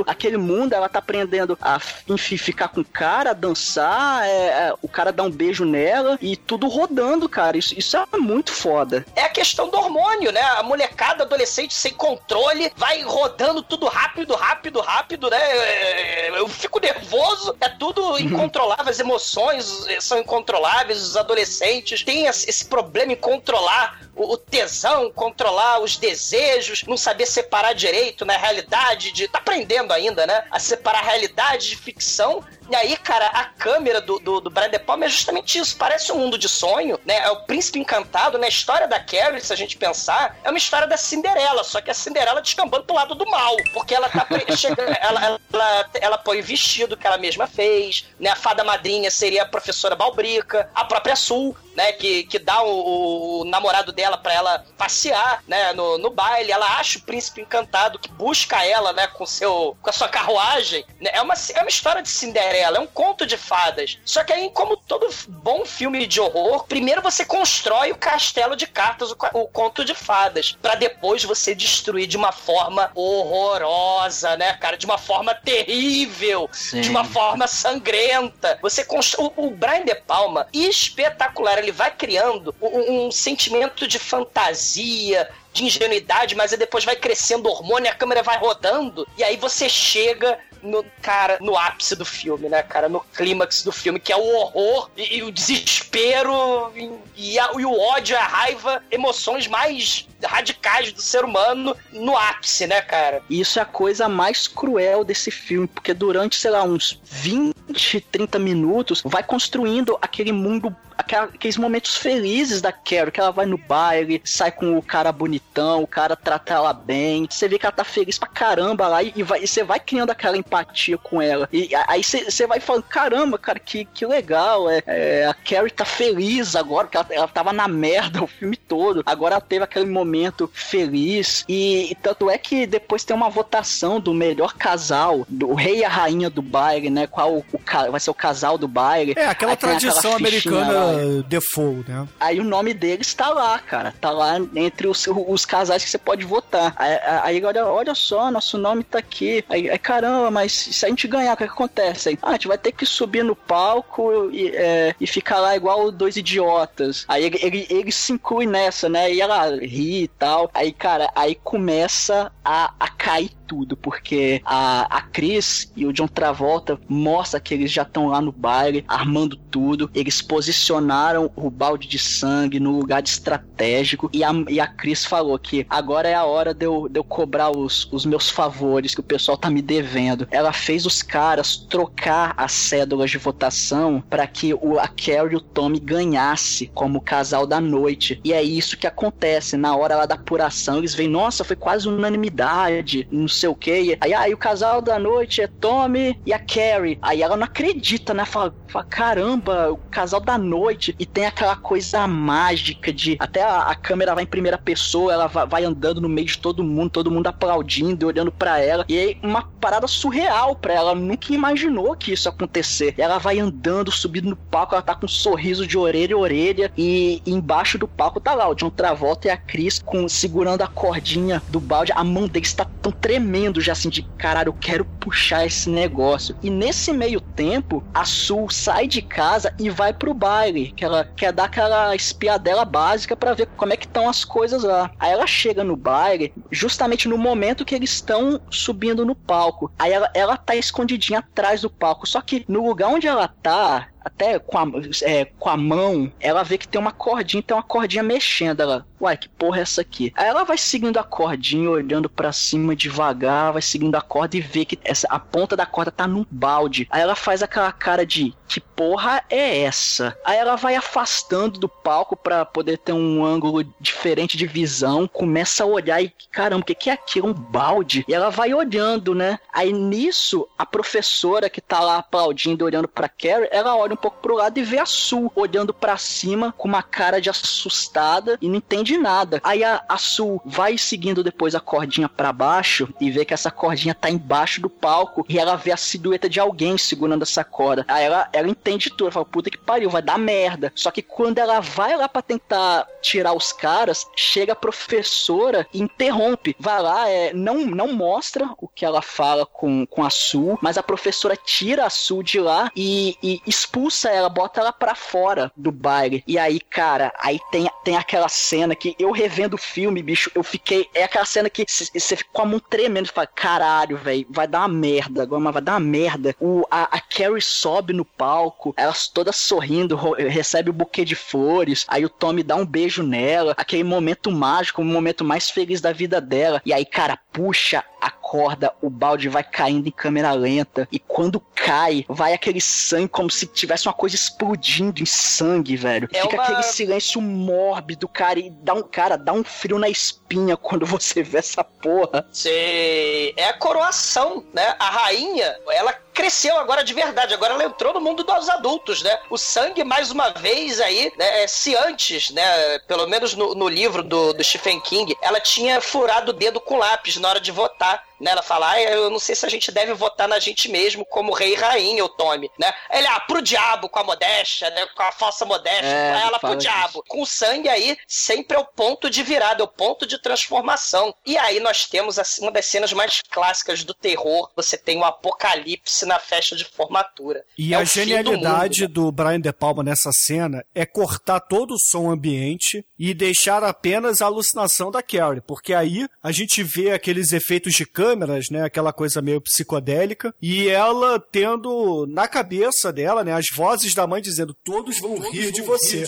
àquele mundo, ela tá aprendendo a, enfim, ficar com o cara, dançar, é, é, o cara dá um beijo nela e tudo rodando, cara. Isso, isso é muito foda. É a questão do hormônio, né? A molecada adolescente sem controle vai rodando tudo rápido, rápido, rápido, né? É, Eu fico nervoso, é tudo incontrolável, as emoções são incontroláveis, os adolescentes têm esse problema em controlar o tesão, controlar os desejos, não saber separar direito na realidade de tá aprendendo ainda, né? A separar realidade de ficção. E aí, cara, a câmera do, do, do Brian De Palma é justamente isso. Parece um mundo de sonho, né? É o príncipe encantado, né? A história da Carrie, se a gente pensar, é uma história da Cinderela, só que a Cinderela descambando pro lado do mal. Porque ela tá chegando, ela, ela, ela, ela põe o vestido que ela mesma fez, né? A fada madrinha seria a professora Balbrica, a própria Sul, né, que, que dá o, o namorado dela para ela passear, né, no, no baile. Ela acha o príncipe encantado que busca ela, né, com seu com a sua carruagem. Né? É uma é uma história de Cinderela, é um conto de fadas. Só que aí, como todo bom filme de horror, primeiro você constrói o castelo de cartas, o, o conto de fadas, para depois você destruir de uma forma horrorosa, né, cara, de uma forma terrível, Sim. de uma forma sangrenta. Você constrói o, o Brian De Palma espetacular ele vai criando um, um sentimento de fantasia, de ingenuidade, mas aí depois vai crescendo o hormônio, a câmera vai rodando, e aí você chega no cara no ápice do filme, né, cara, no clímax do filme, que é o horror e, e o desespero e, e, a- e o ódio, a raiva, emoções mais radicais do ser humano no ápice, né, cara? Isso é a coisa mais cruel desse filme, porque durante, sei lá, uns 20, 30 minutos, vai construindo aquele mundo. Aqueles momentos felizes da Carrie, que ela vai no baile, sai com o cara bonitão, o cara trata ela bem, você vê que ela tá feliz pra caramba lá e, vai, e você vai criando aquela empatia com ela. E aí você você vai falando, caramba, cara, que, que legal, é, é, a Carrie tá feliz agora, que ela, ela tava na merda o filme todo, agora ela teve aquele momento feliz, e, e tanto é que depois tem uma votação do melhor casal, do rei e a rainha do baile, né, qual ca- vai ser o casal do baile. É, aquela tradição lá. americana default, né? Aí o nome deles tá lá, cara. Tá lá entre os, os casais que você pode votar. Aí, aí olha, olha só, nosso nome tá aqui. Aí, aí, caramba, mas se a gente ganhar, o que, que acontece? Aí, ah, a gente vai ter que subir no palco e, é, e ficar lá igual dois idiotas. Aí ele, ele, ele se inclui nessa, né? E ela ri e tal. Aí, cara, aí começa a, a cair tudo, porque a, a Cris e o John Travolta mostra que eles já estão lá no baile, armando tudo. Eles posicionaram o balde de sangue no lugar estratégico. E a, e a Cris falou que agora é a hora de eu, de eu cobrar os, os meus favores que o pessoal tá me devendo. Ela fez os caras trocar as cédulas de votação para que o, a Carrie e o Tommy ganhasse como casal da noite. E é isso que acontece. Na hora lá da apuração, eles veem, nossa, foi quase unanimidade, não sei o que. Aí, aí o casal da noite é Tommy e a Carrie. Aí ela não acredita, né? Fala, fala, caramba, o casal da noite. E tem aquela coisa mágica de. Até a, a câmera vai em primeira pessoa, ela vai, vai andando no meio de todo mundo, todo mundo aplaudindo e olhando pra ela. E aí, uma parada surreal pra ela. Nunca imaginou que isso ia acontecer. Ela vai andando, subindo no palco, ela tá com um sorriso de orelha a orelha. E embaixo do palco tá lá o John Travolta e a Cris com, segurando a cordinha do balde. A mão deles tá tão tremendo já assim de caralho, eu quero puxar esse negócio. E nesse meio tempo, a Sul sai de casa e vai pro baile, que ela quer dar aquela espiadela básica pra ver como é que estão as coisas lá. Aí ela chega no baile, justamente no momento que eles estão subindo no palco. Aí ela, ela tá escondidinha atrás do palco, só que no lugar onde ela tá, até com a, é, com a mão, ela vê que tem uma cordinha, tem uma cordinha mexendo. Ela, uai, que porra é essa aqui? Aí ela vai seguindo a cordinha, olhando pra cima devagar, vai seguindo a corda e vê que essa, a ponta da corda tá num balde. Aí ela faz aquela cara de que porra é essa? Aí ela vai afastando do palco pra poder ter um ângulo diferente de visão, começa a olhar e caramba, o que, que é aquilo? Um balde? E ela vai olhando, né? Aí nisso, a professora que tá lá aplaudindo, olhando pra Carrie, ela olha um pouco pro lado e vê a Sul olhando pra cima com uma cara de assustada e não entende nada. Aí a, a Sul vai seguindo depois a cordinha pra baixo e vê que essa cordinha tá embaixo do palco e ela vê a silhueta de alguém segurando essa corda. Aí ela, ela entende tudo, ela fala, puta que pariu, vai dar merda. Só que quando ela vai lá pra tentar tirar os caras, chega a professora e interrompe. Vai lá, é, não, não mostra o que ela fala com, com a Sul, mas a professora tira a Sul de lá e, e expulsa ela, bota ela pra fora do baile. E aí, cara, aí tem, tem aquela cena que eu revendo o filme, bicho, eu fiquei. É aquela cena que você fica com a mão tremendo e fala: caralho, velho, vai dar uma merda agora, mas vai dar uma merda. O, a, a Carrie sobe no palco, elas todas sorrindo, recebe o buquê de flores, aí o Tommy dá um beijo nela, aquele momento mágico, o momento mais feliz da vida dela. E aí, cara, puxa a corda, o balde vai caindo em câmera lenta. E quando cai, vai aquele sangue como se tivesse uma coisa explodindo em sangue, velho. É Fica uma- aquele silêncio mórbido, cara. E dá um, cara, dá um frio na espinha quando você vê essa porra. Você é a coroação, né? A rainha, ela cresceu agora de verdade. Agora ela entrou no mundo dos adultos, né? O sangue, mais uma vez, aí, né? Se antes, né? Pelo menos no, no livro do, do Stephen King, ela tinha furado o dedo com lápis na hora de votar. Né, ela fala, ah, eu não sei se a gente deve votar na gente mesmo como rei e rainha, o Tommy, né? Ele, ah, pro diabo com a modéstia, né? Com a falsa modéstia, É, ela pro diabo. disso. Com o sangue aí, sempre é o ponto de virada, é o ponto de transformação. E aí nós temos assim, uma das cenas mais clássicas do terror. Você tem o apocalipse na festa de formatura. E É a o fim do genialidade mundo. do, Brian De Palma nessa cena é cortar todo o som ambiente e deixar apenas a alucinação da Carrie, porque aí a gente vê aqueles efeitos de câmeras, né, aquela coisa meio psicodélica, e ela tendo na cabeça dela, né, as vozes da mãe dizendo todos vão, rir, de você.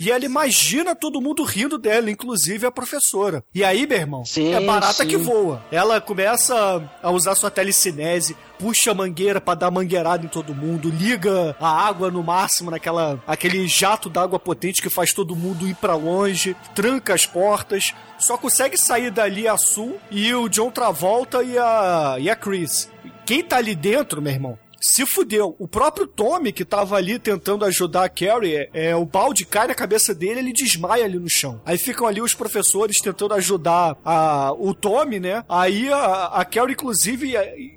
E ela imagina todo mundo rindo dela, inclusive a professora. E aí, meu irmão, Sim, é barata sim. que voa. Ela começa a usar sua telecinese, puxa a mangueira pra dar mangueirada em todo mundo, liga a água no máximo naquela aquele jato d'água potente que faz todo mundo ir pra longe, tranca as portas, só consegue sair dali a Sul e o John Travolta e a e a Chris. Quem tá ali dentro, meu irmão? Se fudeu. O próprio Tommy, que tava ali tentando ajudar a Carrie, é, é, o balde cai na cabeça dele ele desmaia ali no chão. Aí ficam ali os professores tentando ajudar a, o Tommy, né? Aí a, a Carrie, inclusive,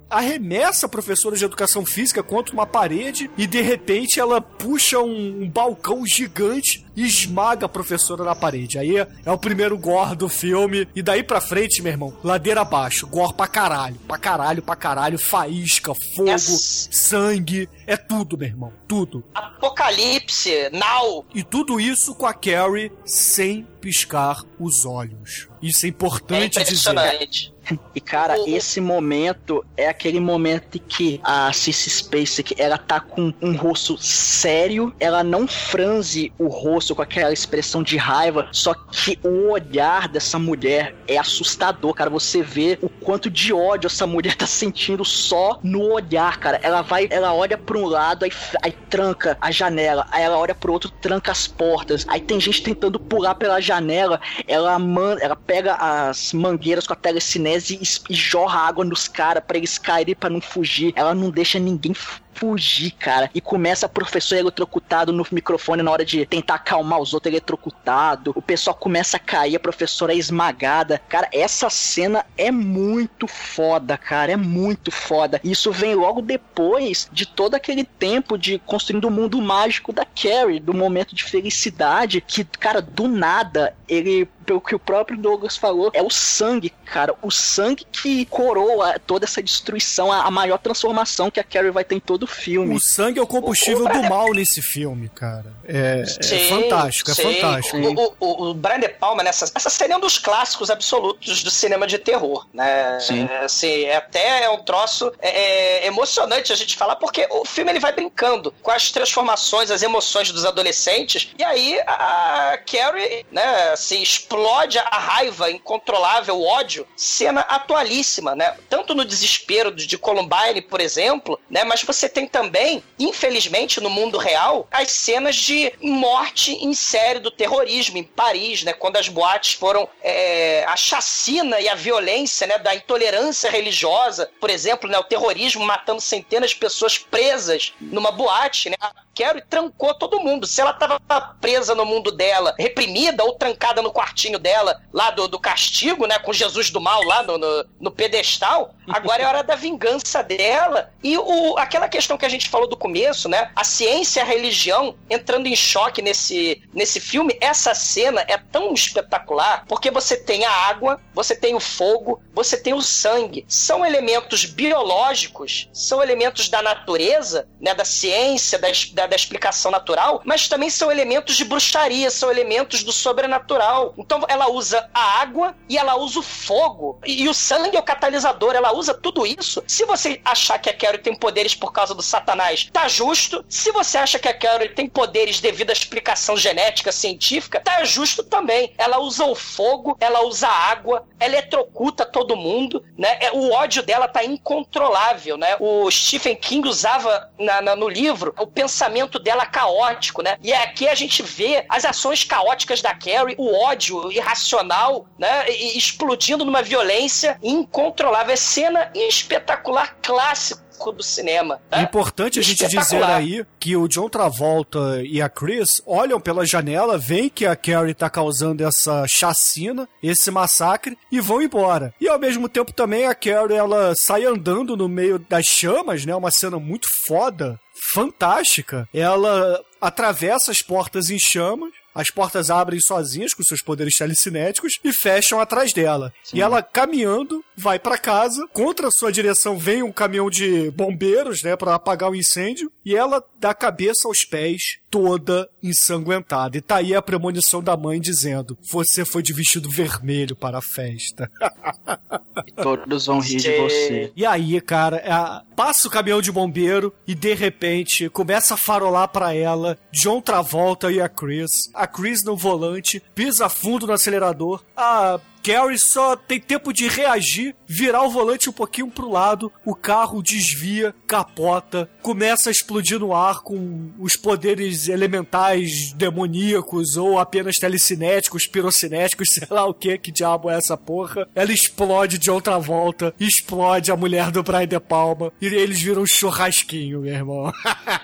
arremessa a professora de educação física contra uma parede e de repente ela puxa um, um balcão gigante e esmaga a professora na parede. Aí é, é o primeiro gore do filme. E daí pra frente, meu irmão, ladeira abaixo. Gore pra caralho. Pra caralho, pra caralho. Faísca, fogo, Yes. sangue. É tudo, meu irmão. Tudo. Apocalipse, Now. E tudo isso com a Carrie sem piscar os olhos. Isso é É importante dizer. E cara, esse momento é aquele momento em que a Cissy Spacek, ela tá com um rosto sério, ela não franze o rosto com aquela expressão de raiva, só que o olhar dessa mulher é assustador, cara. Você vê o quanto de ódio essa mulher tá sentindo só no olhar, cara. Ela vai, ela olha pra um lado, aí, aí tranca a janela, aí ela olha pro outro, tranca as portas. Aí tem gente tentando pular pela janela, ela man, ela pega as mangueiras com a telecinese e, jorra água nos caras pra eles caírem pra não fugir. Ela não deixa ninguém fugir, cara. E começa a professor eletrocutado no microfone na hora de tentar acalmar os outros eletrocutado. O pessoal começa a cair, a professora é esmagada. Cara, essa cena é muito foda, cara. É muito foda. E Isso vem logo depois de todo aquele tempo de construindo o mundo mágico da Carrie, do momento de felicidade, que, cara, do nada, ele pelo que o próprio Douglas falou, é o sangue, cara. O sangue que coroa toda essa destruição, a maior transformação que a Carrie vai ter em todo o filme. O sangue é o combustível do mal nesse filme, cara. É, é Sim, fantástico, é sim. fantástico. O, o, o Brian De Palma, nessa essa cena é um dos clássicos absolutos do cinema de terror, né? Sim. É, assim, é até é um troço é, é emocionante a gente falar, porque o filme ele vai brincando com as transformações, as emoções dos adolescentes, e aí a Carrie, né, assim, explode a raiva incontrolável, o ódio, cena atualíssima, né? Tanto no desespero de de Columbine, por exemplo, né? Mas você tem também, infelizmente, no mundo real, as cenas de morte em série do terrorismo em Paris, né? Quando as boates foram é, a chacina e a violência, né? Da intolerância religiosa, por exemplo, né? O terrorismo matando centenas de pessoas presas numa boate, né? A Carrie trancou todo mundo. Se ela tava presa no mundo dela, reprimida ou trancada no quartinho dela, lá do, do castigo, né? Com Jesus do mal lá no, no, no pedestal, agora é hora da vingança dela. E o, aquela questão que a gente falou do começo, né? A ciência e a religião entrando em choque nesse, nesse filme. Essa cena é tão espetacular porque você tem a água, você tem o fogo, você tem o sangue. São elementos biológicos, são elementos da natureza, né? Da ciência, da, da, da explicação natural, mas também são elementos de bruxaria, são elementos do sobrenatural. Então ela usa a água e ela usa o fogo. E, e o sangue é o catalisador, ela usa tudo isso. Se você achar que a Carrie tem poderes por causa do Satanás, tá justo. Se você acha que a Carrie tem poderes devido à explicação genética científica, tá justo também. Ela usa o fogo, ela usa a água, eletrocuta todo mundo, né? É, O ódio dela tá incontrolável, né? O Stephen King usava na- na- no livro o pensamento dela caótico, né? E aqui a gente vê as ações caóticas da Carrie, o ódio irracional, né? E explodindo numa violência incontrolável. É cena espetacular, clássico do cinema. É importante a gente dizer aí que o John Travolta e a Chris olham pela janela, veem que a Carrie tá causando essa chacina, esse massacre, e vão embora. E ao mesmo tempo também a Carrie, ela sai andando no meio das chamas, né? Uma cena muito foda, fantástica. Ela atravessa as portas em chamas, as portas abrem sozinhas com seus poderes telecinéticos e fecham atrás dela. E ela caminhando vai pra casa, contra a sua direção vem um caminhão de bombeiros, né, Pra apagar o incêndio, e ela dá a cabeça aos pés, toda ensanguentada. E tá aí a premonição da mãe dizendo: "Você foi de vestido vermelho para a festa". Todos vão rir de você. E aí, cara, é, passa o caminhão de bombeiro e de repente começa a farolar pra ela John Travolta e a Chris. A Chris no volante, pisa fundo no acelerador. A Carrie só tem tempo de reagir, virar o volante um pouquinho pro lado, o carro desvia, capota, começa a explodir no ar com os poderes elementais demoníacos ou apenas telecinéticos, pirocinéticos, sei lá o que, que diabo é essa porra. Ela explode de outra volta, explode a mulher do Brian De Palma e eles viram um churrasquinho, meu irmão.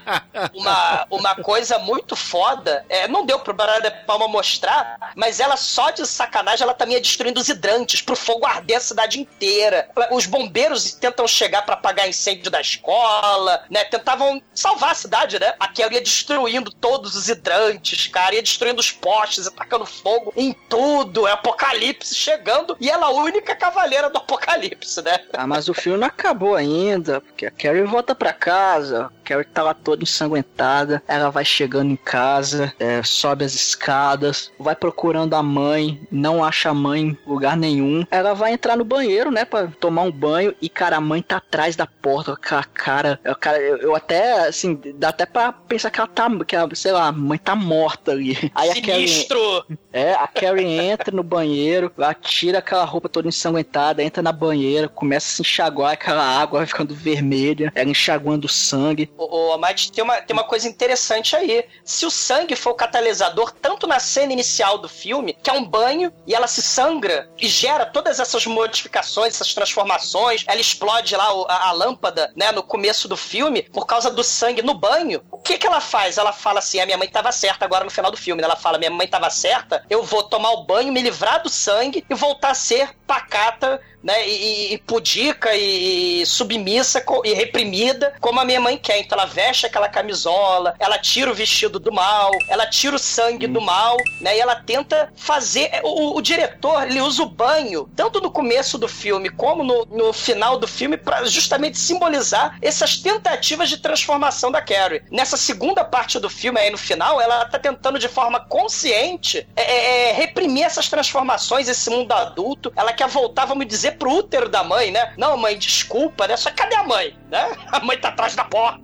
uma, uma coisa muito foda. É, não deu pro Brian De Palma mostrar, mas ela só de sacanagem ela também ia destruindo os hidrantes pro fogo arder a cidade inteira. Os bombeiros tentam chegar pra apagar incêndio da escola, né? Tentavam salvar a cidade, né? A Carol ia destruindo todos os hidrantes, cara, ia destruindo os postes, atacando fogo em tudo. É apocalipse chegando e ela é a única cavaleira do apocalipse, né? Ah, mas o filme não acabou ainda, porque a Carrie volta pra casa, Carrie tá lá toda ensanguentada, ela vai chegando em casa, é, sobe as escadas, vai procurando a mãe, não acha a mãe em lugar nenhum. Ela vai entrar no banheiro, né, pra tomar um banho, e cara, a mãe tá atrás da porta, com a cara, eu, cara, eu, eu até, assim, dá até pra pensar que ela tá, que ela, sei lá, a mãe tá morta ali. Aí a Carrie, Sinistro! é, a Carrie entra no banheiro, ela tira aquela roupa toda ensanguentada, entra na banheira, começa a se enxaguar, aquela água vai ficando vermelha, ela enxaguando o sangue. Ô, mas tem uma, tem uma coisa interessante aí. Se o sangue for o catalisador, tanto na cena inicial do filme, que é um banho, e ela se sangra e gera todas essas modificações, essas transformações, ela explode lá o- a, a lâmpada, né, no começo do filme, por causa do sangue no banho. O que que ela faz? Ela fala assim, a minha mãe tava certa agora no final do filme, né? Ela fala, minha mãe tava certa, eu vou tomar o banho, me livrar do sangue e voltar a ser pacata, né, e, e pudica e submissa co- e reprimida como a minha mãe quer. Então ela veste aquela camisola, ela tira o vestido do mal, ela tira o sangue do mal, né, e ela tenta fazer. O, o diretor ele usa o banho tanto no começo do filme como no, no final do filme para justamente simbolizar essas tentativas de transformação da Carrie. Nessa segunda parte do filme aí no final, ela tá tentando de forma consciente é, é, é, reprimir essas transformações, esse mundo adulto. Ela quer voltar, vamos dizer, pro útero da mãe, né? Não, mãe, desculpa, né? Só cadê a mãe, né? A mãe tá atrás da porta.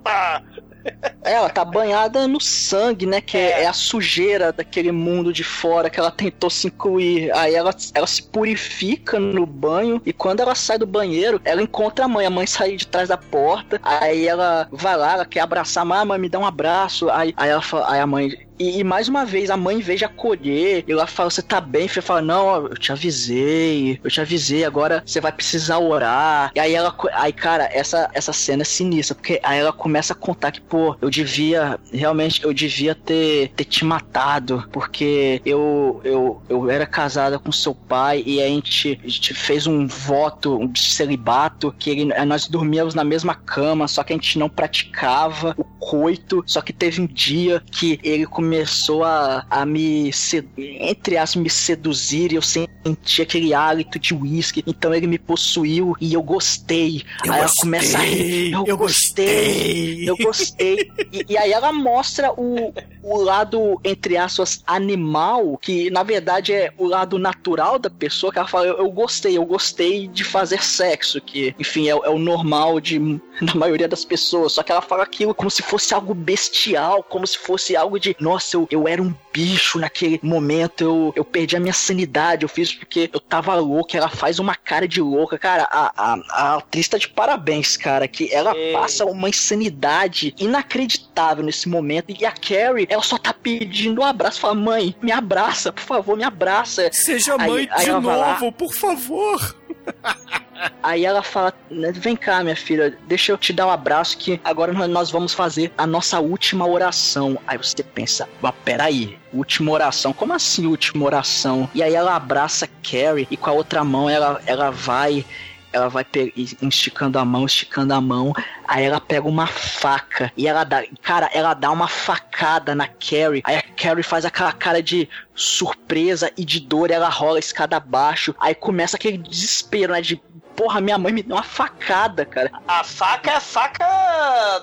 Ela tá banhada no sangue, né? Que é. É. a sujeira daquele mundo de fora que ela tentou se incluir. Aí ela, ela se purifica no banho e quando ela sai do banheiro, ela encontra a mãe. A mãe sai de trás da porta. Aí ela vai lá, ela quer abraçar a mãe, "Ah, mãe, me dá um abraço. Aí, aí, ela fala, aí a mãe. E, e mais uma vez, a mãe, de acolher, e ela fala: Você tá bem? Filho fala: Não, eu te avisei, eu te avisei, agora você vai precisar orar. E aí ela, aí, cara, essa, essa cena é sinistra, porque aí ela começa a contar que, pô, eu devia, realmente, eu devia ter, ter te matado, porque eu, eu, eu era casada com seu pai e a gente, a gente fez um voto de celibato, que ele- nós dormíamos na mesma cama, só que a gente não praticava o coito, só que teve um dia que ele começou começou a, a me, sed- entre as me seduzir e eu senti aquele hálito de uísque. Então ele me possuiu e eu gostei. Eu aí ela gostei, começa a rir. Eu, eu gostei. Eu gostei. E, e aí ela mostra o, o lado, entre aspas, animal, que na verdade é o lado natural da pessoa, que ela fala, eu, eu gostei, eu gostei de fazer sexo, que, enfim, é, é o normal de, da maioria das pessoas. Só que ela fala aquilo como se fosse algo bestial, como se fosse algo de, nossa, eu, eu era um bicho naquele momento, eu, eu perdi a minha sanidade, eu fiz porque eu tava louca, ela faz uma cara de louca. Cara, a, a, a atriz tá de parabéns, cara, que ela É. passa uma insanidade inacreditável nesse momento. E a Carrie, ela só tá pedindo um abraço, fala, mãe, me abraça, por favor, me abraça. Seja Aí- mãe aí de vai lá- novo, por favor. Aí ela fala: "Né, Vem cá, minha filha, deixa eu te dar um abraço que agora nós- vamos fazer a nossa última oração. Aí você pensa: Mas peraí, última oração? Como assim última oração? E aí ela abraça Carrie e com a outra mão ela, ela vai. Ela vai esticando a mão, esticando a mão. Aí ela pega uma faca e ela dá. Cara, ela dá uma facada na Carrie. Aí a Carrie faz aquela cara de surpresa e de dor. Ela rola a escada abaixo. Aí começa aquele desespero, né? De porra, minha mãe me deu uma facada, cara. A faca é a faca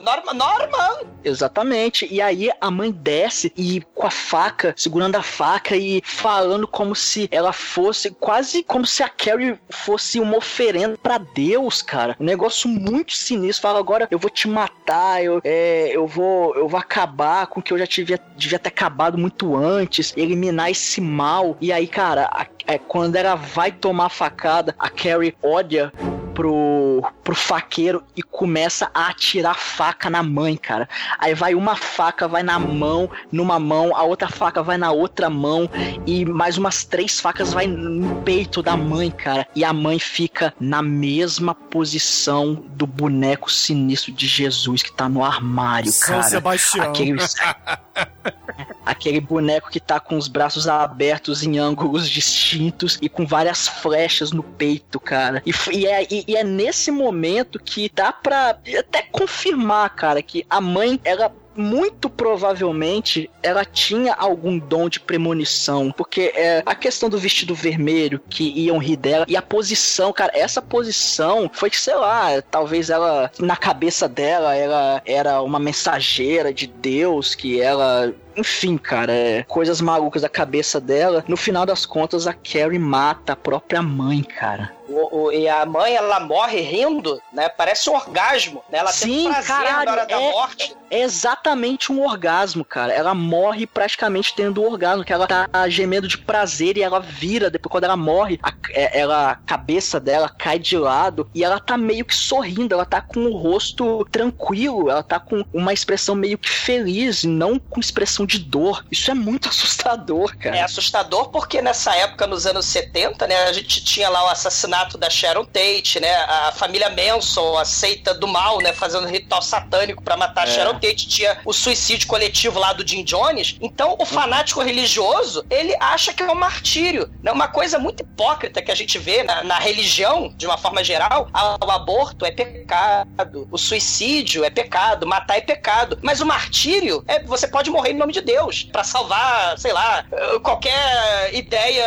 norma, normal. Exatamente. E aí a mãe desce e com a faca, segurando a faca e falando como se ela fosse quase como se a Carrie fosse uma oferenda pra Deus, cara. Um negócio muito sinistro. Fala agora eu vou te matar, eu, é, eu vou eu vou acabar com o que eu já tivia, devia ter acabado muito antes, eliminar esse mal. E aí, cara, a- é, quando ela vai tomar a facada, a Carrie olha pro, pro faqueiro e começa a atirar faca na mãe, cara. Aí vai uma faca, vai na mão, numa mão, a outra faca vai na outra mão e mais umas três facas vai no peito da mãe, cara. E a mãe fica na mesma posição do boneco sinistro de Jesus que tá no armário, São cara. Sebastião. Aquele, aquele boneco que tá com os braços abertos em ângulos distintos e com várias flechas no peito, cara. E, e é, e- e é nesse momento que dá pra até confirmar, cara, que a mãe, ela muito provavelmente ela tinha algum dom de premonição, porque é, a questão do vestido vermelho que iam rir dela e a posição, cara, essa posição foi que, sei lá, talvez ela, na cabeça dela, ela era uma mensageira de Deus, que ela enfim, cara, é, coisas malucas da cabeça dela. No final das contas, a Carrie mata a própria mãe, cara. O- o- e a mãe, ela morre rindo, né? Parece um orgasmo, né? Ela Sim, tem prazer caralho, na hora da é- morte. É exatamente um orgasmo, cara. Ela morre praticamente tendo o orgasmo, que ela tá gemendo de prazer e ela vira, depois quando ela morre, a, é- ela, a cabeça dela cai de lado e ela tá meio que sorrindo, ela tá com o rosto tranquilo, ela tá com uma expressão meio que feliz, não com expressão de dor. Isso é muito assustador, cara. É assustador porque nessa época, nos anos 70, né, a gente tinha lá o assassinato da Sharon Tate, né, a família Manson, a seita do mal, né, fazendo ritual satânico pra matar a Sharon Tate, tinha o suicídio coletivo lá do Jim Jones. Então, o fanático religioso, ele acha que é um martírio, né, uma coisa muito hipócrita que a gente vê na, na religião, de uma forma geral, a- o aborto é pecado, o suicídio é pecado, matar é pecado, mas o martírio é você pode morrer em nome de Deus pra salvar, sei lá, qualquer ideia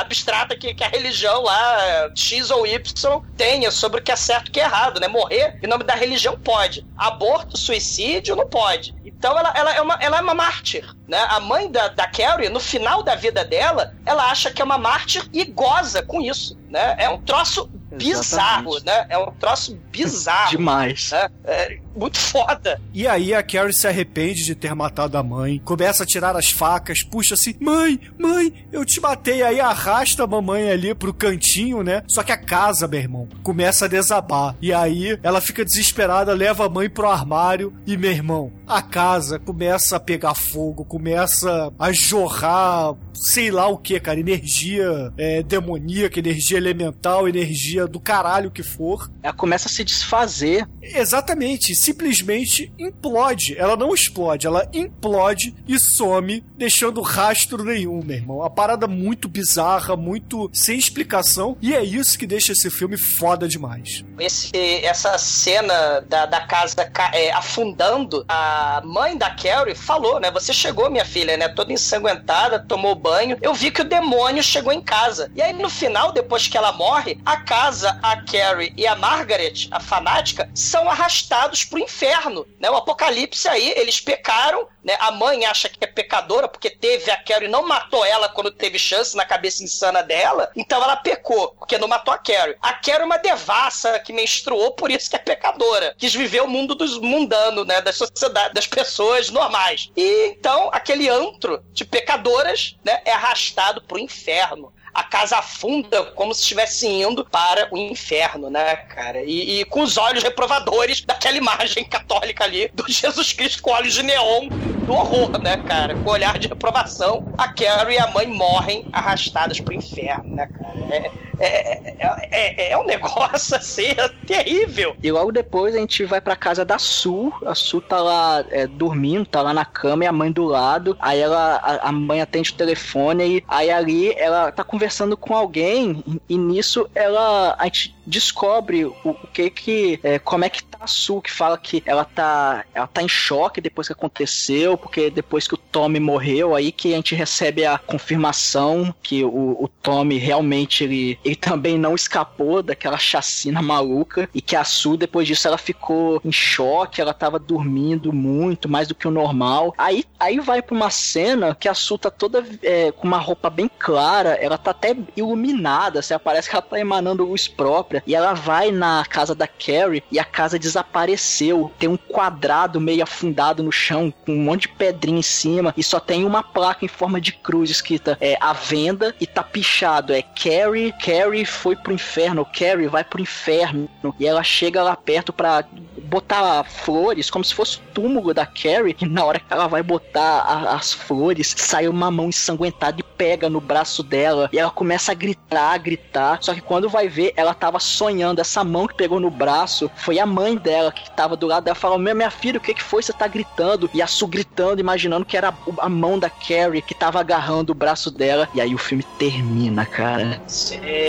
abstrata que, que a religião lá, X ou Y, tenha sobre o que é certo e o que é errado, né? Morrer em nome da religião pode. Aborto, suicídio, não pode. Então ela, ela, é, uma, ela é uma mártir, né? A mãe da, da Carrie, no final da vida dela, ela acha que é uma mártir e goza com isso, né? É um troço bizarro, Exatamente. né? É um troço bizarro. Demais. né? É muito foda. E aí a Carrie se arrepende de ter matado a mãe, começa a tirar as facas, puxa assim, mãe, mãe, eu te matei. Aí arrasta a mamãe ali pro cantinho, né? Só que a casa, meu irmão, começa a desabar. E aí ela fica desesperada, leva a mãe pro armário e, meu irmão, a casa começa a pegar fogo, começa a jorrar, sei lá o que, cara, energia é, demoníaca, energia elemental, energia do caralho que for. Ela começa a se desfazer. Exatamente, se simplesmente implode. Ela não explode, ela implode e some, deixando rastro nenhum, meu irmão. Uma parada muito bizarra, muito sem explicação. E é isso que deixa esse filme foda demais. Esse, essa cena da, da casa ca- é, afundando, a mãe da Carrie falou, né? Você chegou, minha filha, né? Toda ensanguentada, tomou banho. Eu vi que o demônio chegou em casa. E aí, no final, depois que ela morre, a casa, a Carrie e a Margaret, a fanática, são arrastados pro inferno, né? O apocalipse aí, eles pecaram, né? A mãe acha que é pecadora porque teve a Carrie não matou ela quando teve chance na cabeça insana dela, então ela pecou, porque não matou a Carrie. A Carrie é uma devassa que menstruou, por isso que é pecadora. Quis viver o mundo dos mundanos, né? Da sociedade, das pessoas normais. E então, aquele antro de pecadoras, né? É arrastado pro inferno a casa afunda como se estivesse indo para o inferno, né, cara? E, e com os olhos reprovadores daquela imagem católica ali do Jesus Cristo com olhos de neon do horror, né, cara? Com olhar de reprovação, a Carrie e a mãe morrem arrastadas pro inferno, né, cara? É, é, é, é, é um negócio assim, é terrível. E logo depois a gente vai pra casa da Su. A Su tá lá é, dormindo, tá lá na cama e a mãe do lado. Aí ela, a, a mãe atende o telefone e aí ali ela tá conversando com alguém e nisso ela a gente descobre o, o que que é, como é que tá a Su que fala que ela tá ela tá em choque depois que aconteceu porque depois que o Tommy morreu aí que a gente recebe a confirmação que o, o Tommy realmente ele, ele também não escapou daquela chacina maluca e que a Su depois disso ela ficou em choque ela tava dormindo muito mais do que o normal aí aí vai pra uma cena que a Su tá toda é, com uma roupa bem clara ela tá até iluminada assim, parece que ela tá emanando luz própria e ela vai na casa da Carrie e a casa desapareceu. Tem um quadrado meio afundado no chão, com um monte de pedrinha em cima, e só tem uma placa em forma de cruz escrita é, à venda e tá pichado. É Carrie, Carrie foi pro inferno, Carrie vai pro inferno. E ela chega lá perto pra botar flores, como se fosse o túmulo da Carrie, e na hora que ela vai botar a- as flores, sai uma mão ensanguentada e pega no braço dela, e ela começa a gritar, a gritar, só que quando vai ver, ela tava sonhando, essa mão que pegou no braço, foi a mãe dela que tava do lado dela, falou, minha, minha filha, o que que foi? Você tá gritando? E a Su gritando, imaginando que era a- mão da Carrie que tava agarrando o braço dela, e aí o filme termina, cara.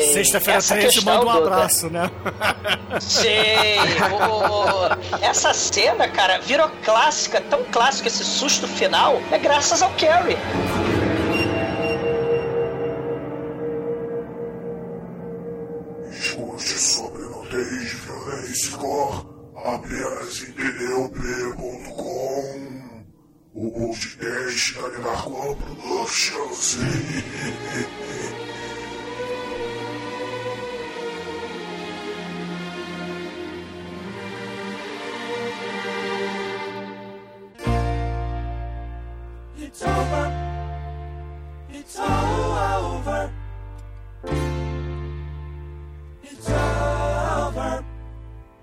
Sexta-feira Essa 13 questão manda um abraço, né? Sei. o- Essa cena, cara, virou clássica, tão clássica esse susto final, é graças ao Carrie. Escute sobre nudez, violência e cor apenas em pneup.com. O podcast da Linarcoa Productions.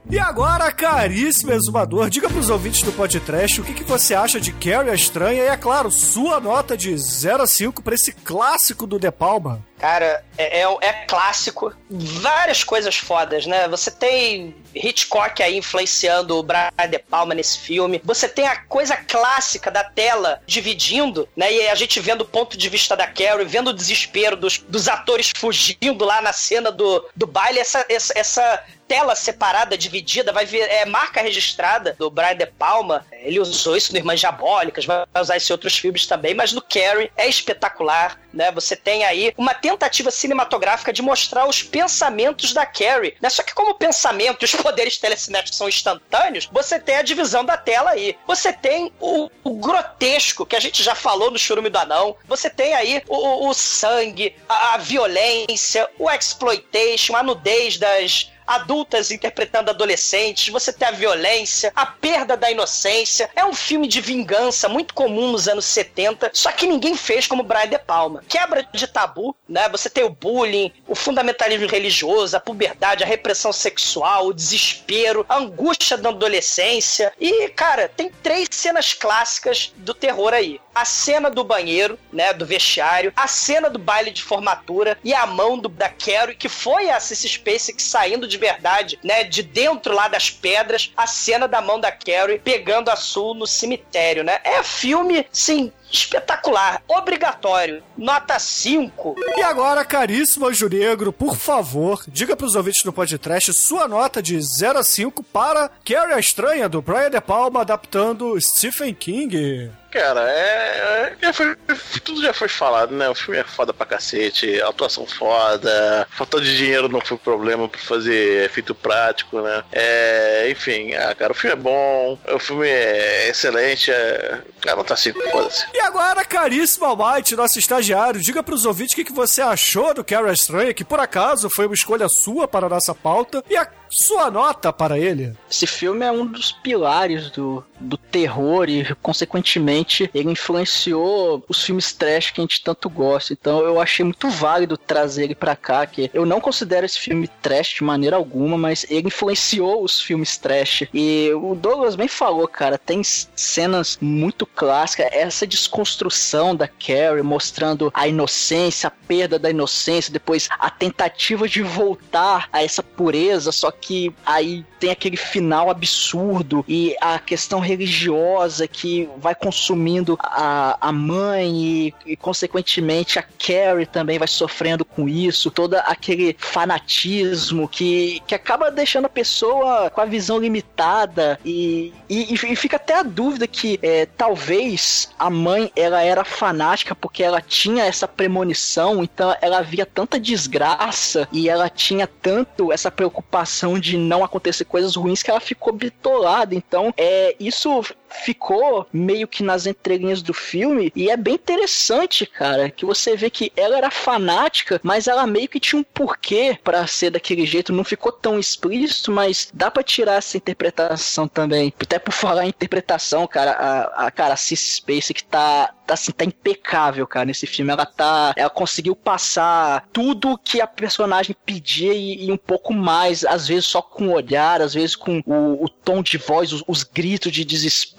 Yeah. Agora, caríssimo exumador, diga pros ouvintes do podcast o que, que você acha de Carrie a Estranha e, é claro, sua nota de 0 a 5 pra esse clássico do De Palma. Cara, é, é, é clássico. Várias coisas fodas, né? Você tem Hitchcock aí influenciando o Brian De Palma nesse filme. Você tem a coisa clássica da tela dividindo, né? E a gente vendo o ponto de vista da Carrie, vendo o desespero dos, dos atores fugindo lá na cena do, do baile. Essa, essa, essa tela separada, dividida, vai ver, é marca registrada do Brian De Palma. Ele usou isso no Irmãs Diabólicas, vai usar isso em outros filmes também, mas no Carrie é espetacular, né? Você tem aí uma tentativa cinematográfica de mostrar os pensamentos da Carrie, né? Só que como o pensamento e os poderes telecinéticos são instantâneos, você tem a divisão da tela aí. Você tem o, o grotesco, que a gente já falou no Churume do Anão. Você tem aí o, o sangue, a, a violência, o exploitation, a nudez das adultas interpretando adolescentes, você tem a violência, a perda da inocência. É um filme de vingança muito comum nos anos 70, só que ninguém fez como Brian De Palma. Quebra de tabu, né? Você tem o bullying, o fundamentalismo religioso, a puberdade, a repressão sexual, o desespero, a angústia da adolescência. E, cara, tem três cenas clássicas do terror aí. A cena do banheiro, né, do vestiário, a cena do baile de formatura e a mão do, da Carrie, que foi a Cissy Spacek saindo de de verdade, né? De dentro lá das pedras, a cena da mão da Carrie pegando a Sul no cemitério, né? É filme, sim, espetacular, obrigatório, nota 5. E agora, caríssimo Anjo Negro, por favor, diga pros ouvintes do podcast sua nota de 0 a 5 para Carrie a Estranha, do Brian De Palma, adaptando Stephen King. Cara, é. é- já foi- tudo já foi falado, né? O filme é foda pra cacete, a atuação foda, falta de dinheiro não foi problema pra fazer efeito prático, né? É, enfim, ah, cara, o filme é bom, o filme é excelente, é. Cara, nota 5, foda-se. E agora, caríssimo Almighty, nosso estagiário, diga pros ouvintes o que, que você achou do Carrie Estranha, que por acaso foi uma escolha sua para a nossa pauta, e a sua nota para ele. Esse filme é um dos pilares do, do terror e, consequentemente, ele influenciou os filmes trash que a gente tanto gosta. Então eu achei muito válido trazer ele pra cá, que eu não considero esse filme trash de maneira alguma, mas ele influenciou os filmes trash. E o Douglas bem falou, cara, tem cenas muito clássicas, essa desconstrução da Carrie mostrando a inocência, a perda da inocência, depois a tentativa de voltar a essa pureza, só que aí tem aquele final absurdo e a questão religiosa que vai consumindo a, a mãe e, e, consequentemente, a Carrie também vai sofrendo com isso, todo aquele fanatismo que, que acaba deixando a pessoa com a visão limitada e, e, e fica até a dúvida que é, talvez a mãe ela era fanática porque ela tinha essa premonição, então ela via tanta desgraça e ela tinha tanto essa preocupação de não acontecer coisas ruins que ela ficou bitolada. Então, é isso ficou meio que nas entrelinhas do filme e é bem interessante, cara, que você vê que ela era fanática, mas ela meio que tinha um porquê para ser daquele jeito, não ficou tão explícito, mas dá para tirar essa interpretação também. Até por falar em interpretação, cara, a, a cara a Cissy Space que tá tá assim, tá impecável, cara, nesse filme. Ela tá. Ela conseguiu passar tudo que a personagem pedia e, e um pouco mais, às vezes só com o olhar, às vezes com o, o tom de voz, os, os, gritos de desespero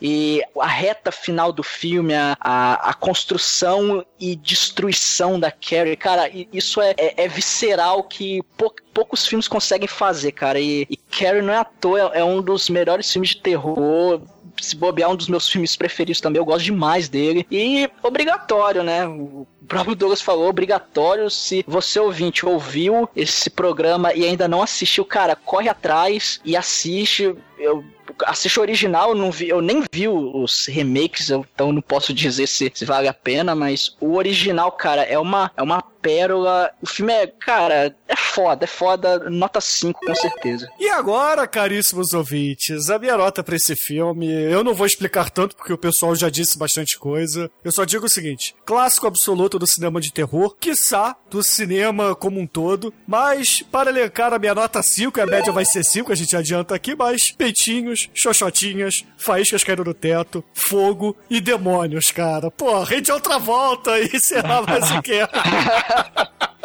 e a reta final do filme, a, a, a construção e destruição da Carrie. Cara, isso é, é, é visceral que pou, poucos filmes conseguem fazer, cara. E, e Carrie não é à toa, é, é um dos melhores filmes de terror se bobear um dos meus filmes preferidos também, eu gosto demais dele. E obrigatório, né? O próprio Douglas falou, obrigatório. Se você ouvinte ouviu esse programa e ainda não assistiu, cara, corre atrás e assiste. Eu assiste o original, eu, não vi, eu nem vi os remakes, então não posso dizer se, se, vale a pena, mas o original, cara, é uma, é uma pérola. O filme é, cara, é foda, é foda, nota 5 com certeza. E agora, caríssimos ouvintes, a minha nota pra esse filme, eu não vou explicar tanto porque o pessoal já disse bastante coisa. Eu só digo o seguinte: clássico absoluto do cinema de terror, quiçá do cinema como um todo, mas para elencar a minha nota 5, a média vai ser 5, a gente adianta aqui, mas peitinhos, xoxotinhas, faíscas caindo no teto, fogo e demônios, cara. Porra, rede outra volta e sei lá mais o que.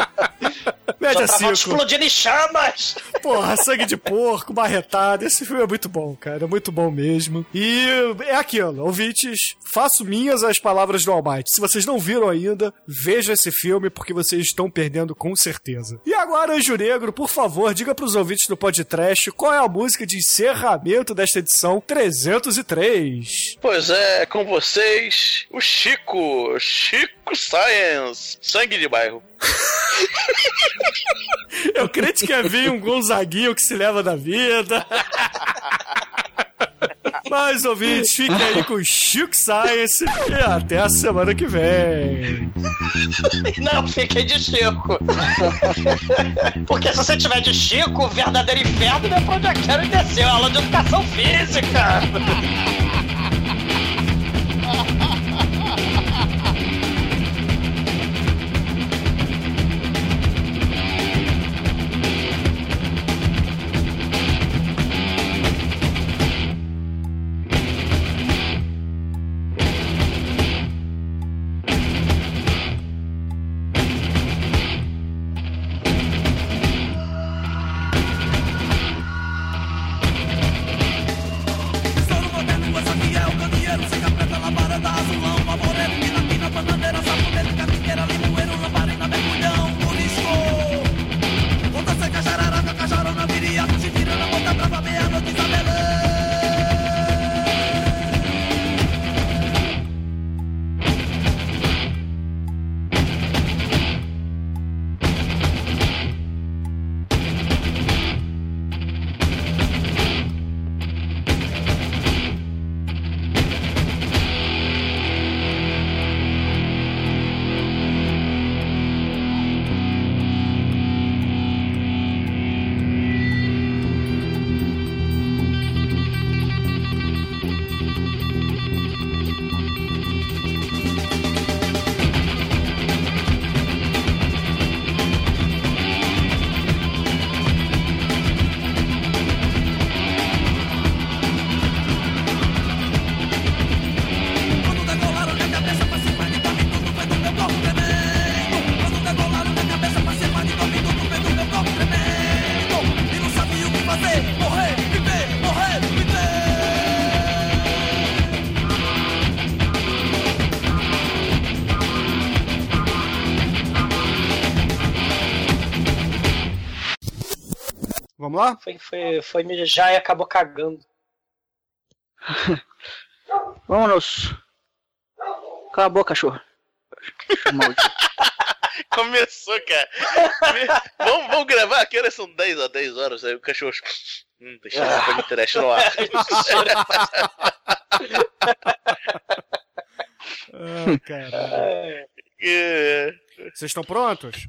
Média 5. explodindo em chamas! Porra, sangue de porco, barretada. Esse filme é muito bom, cara. É muito bom mesmo. E é aquilo, ouvintes, faço minhas as palavras do Almighty. Se vocês não viram ainda, vejam esse filme porque vocês estão perdendo com certeza. E agora, Anjo Negro, por favor, diga pros ouvintes do podcast qual é a música de encerramento desta edição 303. Pois é, com vocês, o Chico, Chico Science, sangue de bairro. Eu crente que havia um Gonzaguinho que se leva da vida. Mas, ouvintes, fiquem aí com o Chico Science e até a semana que vem. Não, fiquem de Chico. Porque se você tiver de Chico, o verdadeiro inferno é pra eu quero descer, é aula de educação física. Vamos lá? Foi, foi, foi mijar e acabou cagando. Vamos. Cala a boca, cachorro. Começou, cara. vamos, vamos gravar, que horas são 10 a 10 horas, aí o cachorro. Hum, deixa eu ver internet no ar. Ah, caralho. É, Vocês estão prontos?